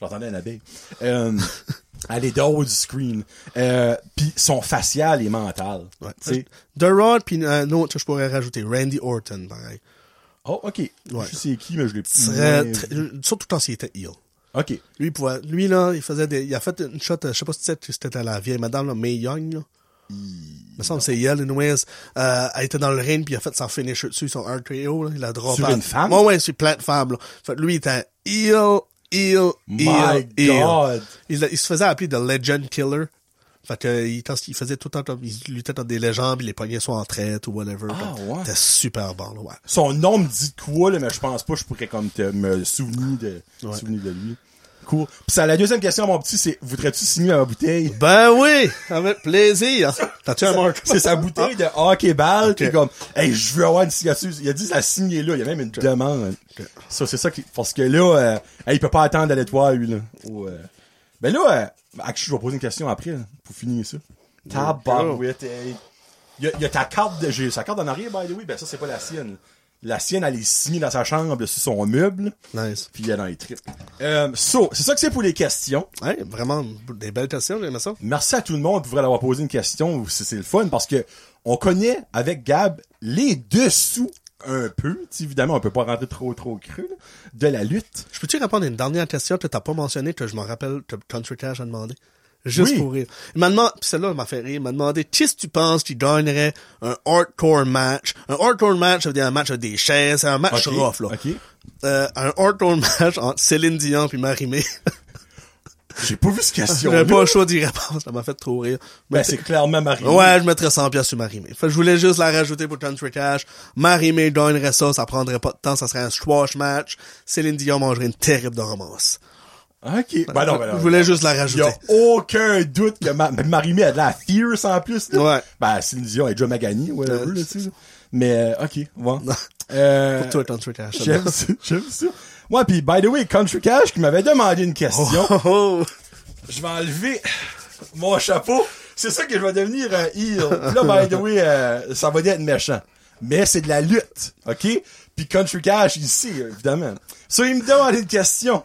J'entendais une abeille. Euh, elle est du screen. Euh, puis son facial et mental. Ouais. Tu sais. The Rod, puis autre que je pourrais rajouter, Randy Orton, pareil. Oh, ok. Ouais. Je sais qui, mais je l'ai Très, moins très- vu. surtout quand il était heel. Ok. Lui, il pouvait, lui, là, il faisait des, il a fait une shot, euh, je sais pas si c'était c'était la vieille madame, là, May Young, là. Il me semble que c'est elle, anyways. Euh, elle était dans le ring, puis il a fait son finisher dessus, son RKO, là. Il a droppé. Sur une femme? Ouais, ouais, sur plein de femmes, là. Fait lui, il était heel, heel, My heel. God. Il, il se faisait appeler The Legend Killer. Fait que, il, il faisait tout le temps, il luttait dans des légendes, puis les poignets soit en traite ou whatever. Ah, ouais. C'était super bon, là, ouais. Son nom me dit quoi, là, mais je pense pas que je pourrais comme te, me souvenir de, Ouais. souvenir de lui. Cool. Puis ça, la deuxième question, mon petit, c'est, voudrais-tu signer ma bouteille? Ben oui! Avec plaisir! T'as-tu un marque? C'est sa bouteille de hockey ball, Ok. puis comme, hey, je veux avoir une signature. Il a dit la signer là, il y a même une demande. Ça, c'est ça qui, parce que là, euh, hey, il peut pas attendre à l'étoile, lui, là. Ou, euh, ben là, euh, actually, je vais poser une question après, là, pour finir ça. Tabarouette, hey. Il y a, il y a ta carte de, j'ai sa carte en arrière, by the way, ben ça, c'est pas la sienne. La sienne, elle est signée dans sa chambre, sur son meuble, Nice. puis elle est dans les tripes. Euh, so, c'est ça que c'est pour les questions. Ouais, vraiment, des belles questions, j'aimais ça. Merci à tout le monde pour avoir posé une question. C'est c'est le fun parce que on connaît avec Gab les dessous un peu. Évidemment, on peut pas rentrer trop trop cru là, de la lutte. Je peux-tu répondre à une dernière question que t'as pas mentionné, que je m'en rappelle, que Country Cash a demandé? Juste Oui. pour rire. Il m'a demandé, pis celle-là m'a fait rire, il m'a demandé, qu'est-ce que tu penses qui gagnerait un hardcore match? Un hardcore match, ça veut dire un match avec des chaises, c'est un match Ok, rough, là. ok. Euh, un hardcore match entre Céline Dion puis Marie-Mé. J'ai pas vu cette question. J'avais pas le choix d'y répondre, ça m'a fait trop rire. Ben, c'est clairement Marie. Ouais, je mettrais 100 pièces sur Marie-Mé. Fait je voulais juste la rajouter pour Country Cash. Marie-Mé gagnerait ça, ça prendrait pas de temps, ça serait un squash match. Céline Dion mangerait une terrible de romance. Ok. Ben non, ben non. je voulais juste la Il y rajouter. a aucun doute que Ma- Marie-Mé a de la fierce en plus. Là. Ouais. Ben, Céline Dion est déjà Magani, whatever, Ouais. là, tu sais. Mais, euh, ok, bon. Euh, Pour toi, Country Cash. J'aime ça, j'aime ça. Ouais, puis by the way, Country Cash qui m'avait demandé une question. Oh, oh. Je vais enlever mon chapeau. C'est ça que je vais devenir un heel. Puis là, by the way, euh, ça va être méchant. Mais c'est de la lutte, OK? Puis Country Cash ici, évidemment. Ça, il me demande une question.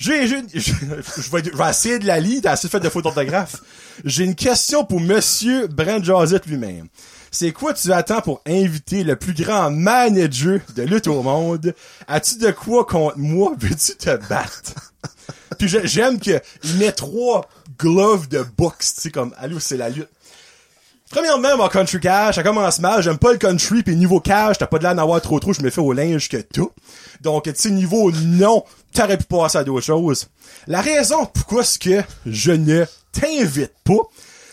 J'ai, j'ai, je, je essayer de la lire, t'as assez fait de fautes d'orthographe. J'ai une question pour Monsieur Brent Josette lui-même. C'est quoi tu attends pour inviter le plus grand manager de lutte au monde? As-tu de quoi contre moi? Veux-tu te battre? Puis j'ai- j'aime que il met trois gloves de boxe, tu sais, comme, allô, c'est la lutte. Premièrement, mon country cash, ça commence mal, j'aime pas le country, puis niveau cash, t'as pas de l'air d'en avoir trop trop, je me fais au linge que tout. Donc, tu sais, niveau non, t'aurais pu passer à d'autres choses. La raison pourquoi est-ce que je ne t'invite pas,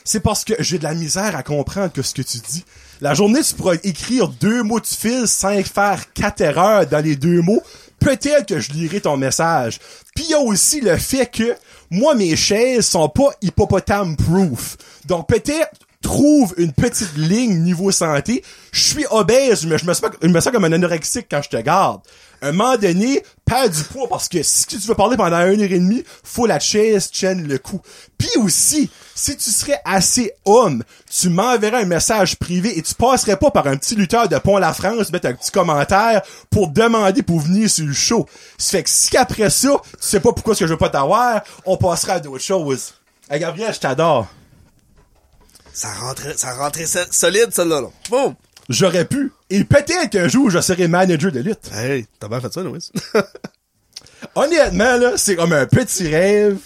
c'est parce que j'ai de la misère à comprendre que ce que tu dis. La journée, tu pourras écrire deux mots de fil sans faire quatre erreurs dans les deux mots. Peut-être que je lirai ton message. Puis il y a aussi le fait que moi, mes chaises sont pas hippopotame-proof. Donc peut-être trouve une petite ligne niveau santé. Je suis obèse, mais je me sens, sens comme un anorexique quand je te garde. Un moment donné, perds du poids parce que si tu veux parler pendant une heure et demie, faut la chaise tienne le coup. Puis aussi, si tu serais assez homme, tu m'enverrais un message privé et tu passerais pas par un petit lutteur de Pont-la-France mettre un petit commentaire pour demander pour venir sur le show. Ça fait que si après ça, tu sais pas pourquoi est-ce que je veux pas t'avoir, on passera à d'autres choses. Hey Gabriel, je t'adore. Ça rentrait, ça rentrait solide, celle-là, là. Boum! J'aurais pu. Et peut-être qu'un jour, je serai manager de lutte. Hey, t'as bien fait ça, Louis. Honnêtement, là, c'est comme un petit rêve.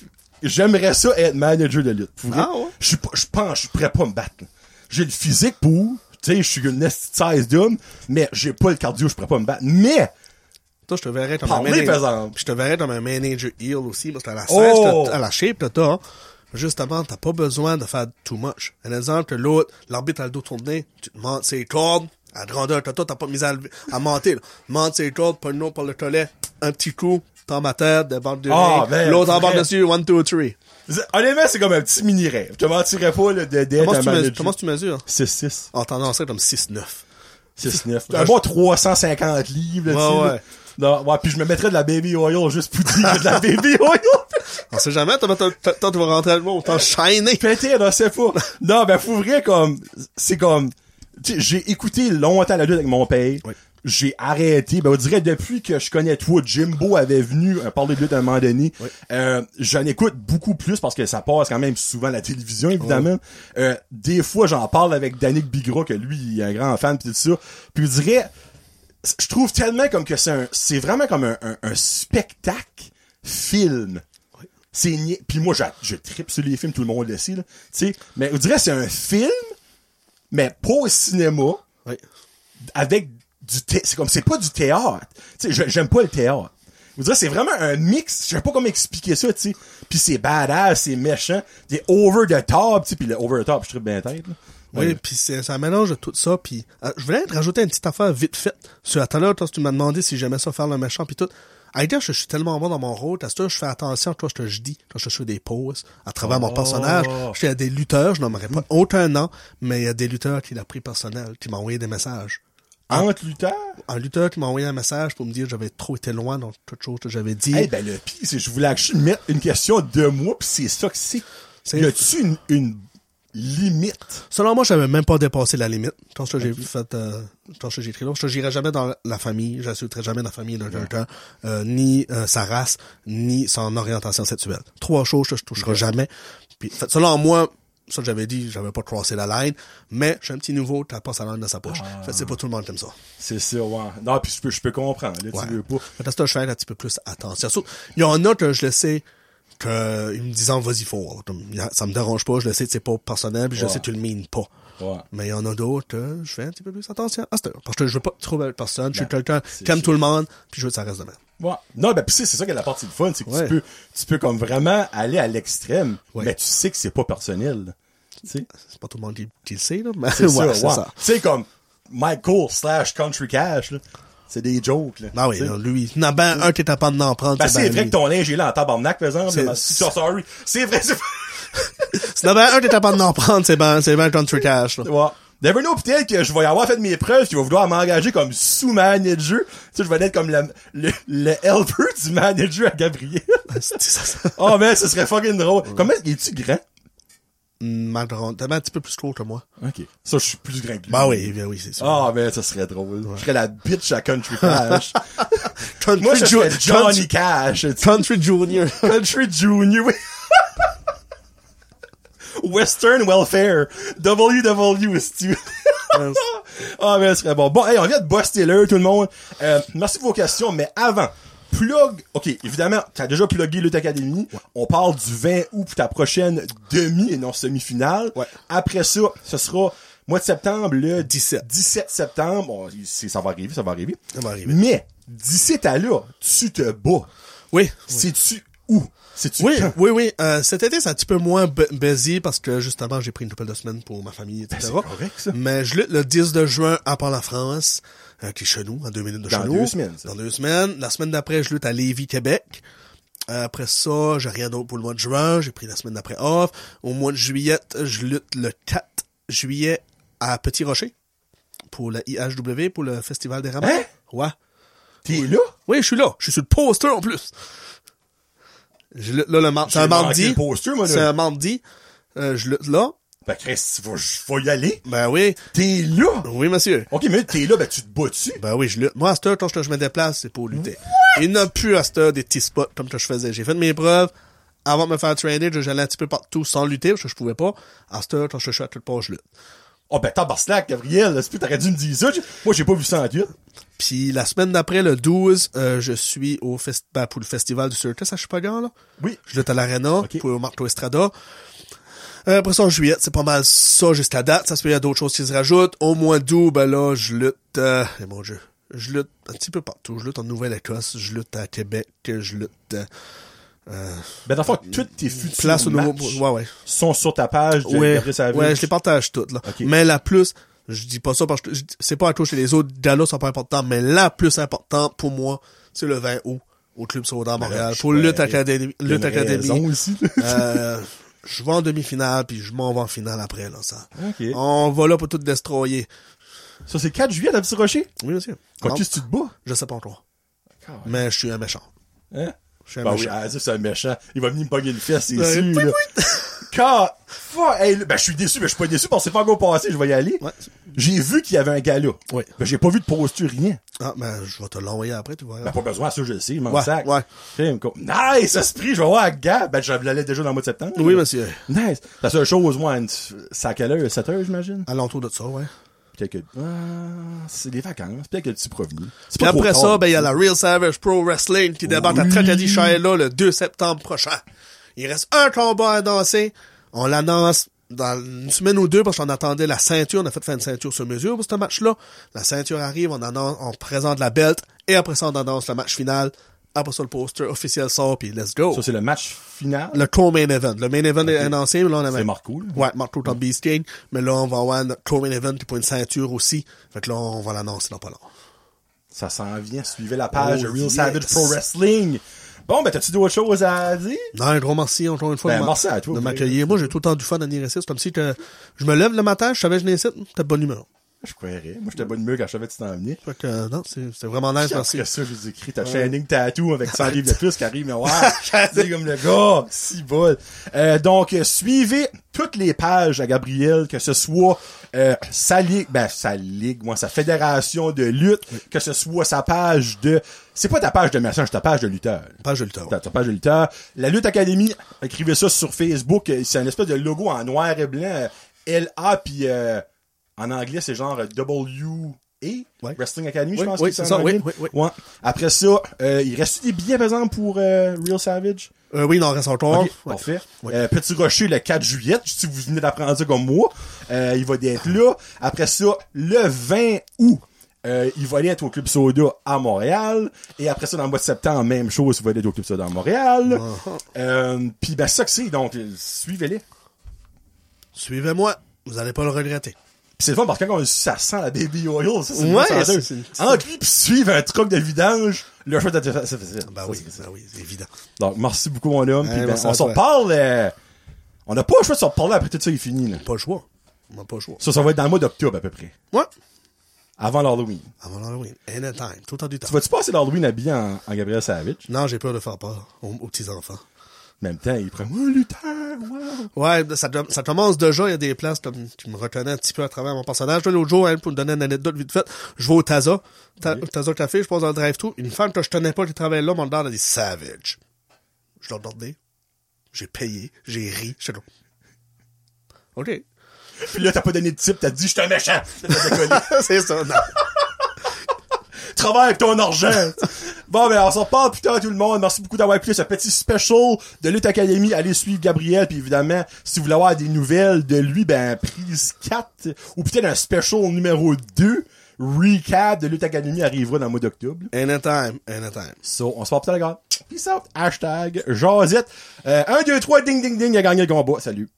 J'aimerais ça être manager de lutte. Ah ouais? Je pense, je suis prêt pas à me battre. J'ai le physique pour, tu sais, je suis une size d'homme, mais j'ai pas le cardio, je pourrais pas me battre. Mais, Toi, je te verrais comme un manager. je te verrais comme un manager heel aussi, parce que à la Oh! 16, à la shape que t'as, justement, t'as pas besoin de faire too much. Un exemple l'autre, l'arbitre a le dos tourné, tu te montes ses cordes, à grandeur que toi, t'as pas mis à, à monter, là. Monte ses cordes, autre par le collet, un petit coup, dans ma tête, de de Ah, ben, l'autre en bande dessus, one, two, three. Honnêtement, c'est comme un petit mini-rêve. Je te mentirais pas, là, de d'être Comment tu, mesures, comment tu mesures? 6-6. En tendance, c'est comme 6-9. 6-9. Ouais, Un bon 350 livres, là, Ouais, là. Non, ouais, puis je me mettrais de la baby oil juste pour dire de la baby oil. On sait jamais, toi, toi, toi, tu vas rentrer le autant shiner. Pété, là, c'est pas. Non, ben, faut vrai, comme, c'est comme, tu j'ai écouté longtemps la lutte avec mon père. Oui. J'ai arrêté. Ben, on dirait depuis que je connais toi, Jimbo avait venu euh, parler de lutte à un moment donné. Oui. Euh, j'en écoute beaucoup plus parce que ça passe quand même souvent à la télévision, évidemment. Euh, des fois, j'en parle avec Danick Bigra, que lui, il est un grand fan pis tout ça. Puis je dirais, je trouve tellement comme que c'est un, c'est vraiment comme un, un, un spectacle film. C'est ni- puis moi je, je tripe sur les films, tout le monde le sait là. Tu sais, mais on dirait que c'est un film mais pas au cinéma Oui. avec du thé- c'est comme c'est pas du théâtre. Tu sais, j'aime pas le théâtre. On dirait que c'est vraiment un mix, je sais pas comment expliquer ça, tu sais. Puis c'est badass, c'est méchant, c'est over the top, tu sais, puis le over the top, je tripe bien tête. là. Oui, puis c'est un mélange de tout ça. Puis euh, je voulais te rajouter une petite affaire vite faite. Sur tout à l'heure, toi, tu m'as demandé si j'aimais ça faire le méchant puis tout. À dire, je suis tellement bon dans mon rôle, à ce que je fais attention, toi, je te je dis, toi, je fais des pauses à travers mon Oh. personnage. J'étais à des lutteurs, je n'aimerais pas aucun nom, mais il y a des lutteurs qui l'ont pris personnel, qui m'ont envoyé des messages. Entre lutteurs, Un lutteur qui m'a envoyé un message pour me dire que j'avais trop été loin dans toute chose que j'avais dit. Eh ben le pire, c'est que je voulais actually mettre une question de moi, puis c'est ça que c'est. C'est- Y a-tu une, une limite? Selon moi, j'avais même pas dépassé la limite. Tant que j'ai fait, euh, que j'ai écrit là, je n'irai jamais dans la famille, j'assurerai jamais la famille d'un lutteur, euh, ni euh, sa race, ni son orientation sexuelle. Trois choses que je toucherai jamais. Puis, fait, selon moi, ça que j'avais dit, j'avais pas crossé la ligne, mais je suis un petit nouveau, t'as pas sa langue dans sa poche. Fait, c'est pas tout le monde comme ça. C'est ça, ouais. Non, puis je peux, je peux comprendre, là, Ouais. tu veux pas. Fait, que je fais un petit peu plus attention. Il y en a que je le sais, que, ils me disent, vas-y fort. Comme, Ça me dérange pas, je le sais que c'est pas personnel, puis je Ouais. sais que tu le mines pas. Ouais. Mais il y en a d'autres que je fais un petit peu plus attention à cette heure. Parce que je veux pas trop belle personne. Je suis Ben, quelqu'un qui aime tout le monde, puis je veux que ça reste de même. Ouais. Non, ben c'est c'est ça qui est la partie de fun, c'est que Ouais. tu peux, tu peux comme vraiment aller à l'extrême, mais tu sais que c'est pas personnel. C'est pas tout le monde qui, qui le sait, là. Mais c'est ça. Tu sais comme Michael slash Country Cash, là. C'est des jokes, là. Ah oui, Tu sais. là, lui. Non, ben, un qui est capable d'en prendre. Ben, c'est ben vrai lui. que ton linge est là en tabarnak, par exemple. C'est- so- sorry. C'est vrai, c'est non, ben, un est capable d'en prendre, c'est ben, c'est ben country cash, là. Ouais. Never know, peut-être que je vais y avoir fait mes preuves, qu'il va vouloir m'engager comme sous-manager. Tu sais, je vais être comme le, le, le helper du manager à Gabriel. C'est ça, ça. oh, mais ce serait fucking drôle. Comment, es-tu grand? Un petit peu plus gros que moi. Ok. Ça, je suis plus grand que lui. Bah oui, bien oui, c'est ça. Ah, mais ça serait drôle. Je serais la bitch à Country Cash. Country, Moi, je serais Johnny Cash. Country Junior. Country Junior, oui. Western Welfare. WW, tu. Ah, mais ce serait bon. Bon, hey, on vient de buster l'heure, tout le monde. Euh, merci de vos questions, mais avant, plug, ok, évidemment, t'as déjà plugué Lutte Academy. On parle du 20 août pour ta prochaine demi et non semi-finale. Ouais. Après ça, ce sera mois de septembre, le 17. 17 septembre. Bon, c'est- ça va arriver, ça va arriver. Ça va arriver. Mais, d'ici à là, tu te bats. Oui. C'est-tu où? C'est-tu Oui, oui, oui. Euh, cet été, c'est un petit peu moins bu- busy parce que justement, j'ai pris une couple de semaines pour ma famille, etc. Ben, c'est correct, ça. Mais je lutte le 10 de juin à Port-la-France, chez nous, à deux minutes de Dans nous. deux semaines, ça. Dans deux semaines. La semaine d'après, je lutte à Lévis, Québec. Euh, Après ça, j'ai rien d'autre pour le mois de juin. J'ai pris la semaine d'après off. Au mois de juillet, je lutte le 4 juillet à Petit Rocher pour la IHW, pour le Festival des Ramats. Hein? Ouais. T'es là? Oui, je suis là. Je suis sur le poster en plus. Je lutte là le mar- C'est un mardi. C'est un mardi. Euh, je lutte là. Ben, Chris, faut, faut y aller. Ben oui. T'es là? Oui, monsieur. Ok, mais t'es là, ben, tu te bats dessus. Ben oui, je lutte. Moi, à cette heure, quand je me déplace, c'est pour lutter. Il n'y a plus à cette heure des petits spots comme que je faisais. J'ai fait mes preuves. Avant de me faire trainer, j'allais un petit peu partout sans lutter parce que je pouvais pas. À cette heure, quand je suis à quelque part, je lutte. Oh, ben, tabarnak, Gabriel, c'est plus, t'aurais dû me dire ça. Moi, j'ai pas vu ça en tout. Puis la semaine d'après, le 12, euh, je suis au fest ben, pour le festival du Circus à Chupagan, là. Oui. Je lutte à l'Arena Ok. pour Marco Estrada. Euh, après ça, en juillet, c'est pas mal ça jusqu'à date. Ça se peut, il y a d'autres choses qui se rajoutent. Au mois d'août, ben là, je lutte, euh, mon dieu, je lutte un petit peu partout. Je lutte en Nouvelle-Écosse, je lutte à Québec, je lutte, euh, Ben, dans le fond, toutes tes futures place au nouveau, matchs ouais, ouais. sont sur ta page de Ouais, ouais, je les partage toutes, là. Ok. Mais la plus, je dis pas ça parce que c'est pas à toucher les autres galas sont pas importants, mais la plus importante pour moi, c'est le 20 août au Club Soda à Montréal Ben je pour Lutte pas, Academy. Il y a Lutte aussi. Euh, je vais en demi-finale, puis je m'en vais en finale après, là, ça. ok. On va là pour tout destroyer. Ça, c'est 4 juillet à Petit Rocher? Oui, monsieur. Quand tu tu te bats? je sais pas encore. Mais je suis un méchant. Hein? Je suis un Ben oui, ah, c'est un méchant. Il va venir me pogner le fesse, c'est Ouais, sûr, oui, là. Quand, fuck, hey, ben, je suis déçu, mais je suis pas déçu parce que c'est pas encore passé, je vais y aller. Ouais. J'ai vu qu'il y avait un gars là. Oui. Ben, j'ai pas vu de posture, rien. Ah, ben, je vais te l'envoyer après, tu vois. Ben, pas besoin, ça, je le sais, je m'en Ouais, sac. ouais. Crime, quoi. Nice, esprit, je vais voir un gars. Ben, je l'allais déjà dans le mois de septembre. Oui, monsieur. Nice. La seule chose, moi, une- c'est à quelle heure? 7 heures, j'imagine? À l'entour de ça, ouais. Peut-être que, ah, c'est des vacances. Peut-être que tu provenu. C'est Puis après ça, ben, il y a la Real Savage Pro Wrestling qui débarque à. Tracadie Shiloh le 2 septembre prochain. Il reste un combat à danser. On l'annonce dans une semaine ou deux parce qu'on attendait la ceinture. On a fait faire une ceinture sur mesure pour ce match-là. La ceinture arrive, on annonce, on présente la belt et après ça, on annonce le match final. Après ça, le poster officiel sort puis let's go. Ça, c'est le match final? le co-main event. Le main event est annoncé, mais là, on avait... C'est Marco, là. Ouais, Marco Beast King. Mais là, on va avoir notre co-main event puis pour une ceinture aussi. Fait que là, on va l'annoncer dans pas long. Ça s'en vient. Suivez la page Oh, de Real yes. Savage Pro Wrestling. Bon, ben, t'as-tu d'autres choses à dire? Non, un gros merci encore une fois Ben, merci à toi, de m'accueillir. Moi, j'ai tout le temps du fun à venir ici. C'est comme si que je me lève le matin, je savais que je venais ici, t'as bonne humeur. Je croirais. Moi, j'étais bonne humeur quand je savais que tu t'en venais. Fait que, euh, non, c'est c'est vraiment nice, merci. Après ça, j'ai écrit ta Shining Tattoo avec 100 livres de plus qui arrive, mais ouais, c'est comme le gars, si bol. Euh, donc, euh, suivez toutes les pages à Gabriel, que ce soit euh, sa ligue, ben sa ligue, moi, sa fédération de lutte, que ce soit sa page de... C'est pas ta page de message, c'est ta page de lutteur. Je le temps. Ta, ta page de lutteur. La Lutte Académie, écrivez ça sur Facebook. euh, C'est un espèce de logo en noir et blanc. LA, puis euh, en anglais, c'est genre euh, W... Et Ouais. Wrestling Academy, je pense oui, que c'est en ça, oui, anglais. oui, oui. Ouais. Après ça, euh, il reste des billets, par exemple, pour euh, Real Savage? Euh, oui, il en reste encore. Ouais. Parfait. Petit Rocher le 4 juillet, si vous venez d'apprendre ça comme moi, il va être là. Après ça, le 20 août, euh, il va aller être au Club Soda à Montréal. Et après ça, dans le mois de septembre, même chose, il va aller être au Club Soda à Montréal. Euh, Puis ben ça que c'est, donc suivez-les. Suivez-moi, vous allez pas le regretter. Puis c'est le fun parce que quand on ça sent la baby oil, ça, c'est Ouais, lui pis suivre un truc de vidange, le choix de. Ben Ça, oui, c'est- ben oui, c'est évident. Donc merci beaucoup mon homme. Puis ben, on s'en parle. euh, on n'a pas le choix de s'en reparler après tout ça il est fini. Là. Pas le choix. On n'a pas le choix. Ça, ça va être dans le mois d'octobre à peu près. Ouais. Avant l'Halloween. Avant l'Halloween. Anytime. Tout le temps du temps. Tu vas-tu passer l'Halloween habillé en, en Gabriel Savage? Non, j'ai peur de faire peur aux, aux petits-enfants. Même temps, il prend, oh, lutteur, wow. Ouais, ça, ça commence déjà, il y a des places comme, qui me reconnaissent un petit peu à travers mon personnage. Là, L'autre jour, hein, pour me donner une anecdote vite faite, je vais au Taza, Ta- Taza Café, je passe dans le drive-thru, une femme que je tenais pas qui travaillait là, mon dard a dit Savage. Je l'ai regardé, j'ai payé, j'ai ri, je comme, OK. Puis là, t'as pas donné de type, t'as dit, je suis un méchant. C'est ça, non. Travaille avec ton argent. bon, ben, on s'en parle plus tard, tout le monde. Merci beaucoup d'avoir écouté ce petit special de Lutte Academy. Allez suivre Gabriel, puis évidemment, si vous voulez avoir des nouvelles de lui, ben, prise 4, ou peut-être un special numéro 2, recap de Lutte Academy arrivera dans le mois d'octobre. Anytime, anytime. So, on se parle plus tard, les gars. Peace out. Hashtag Jazette. Euh, 1, 2, 3, ding, ding, ding, il a gagné le combat. Salut.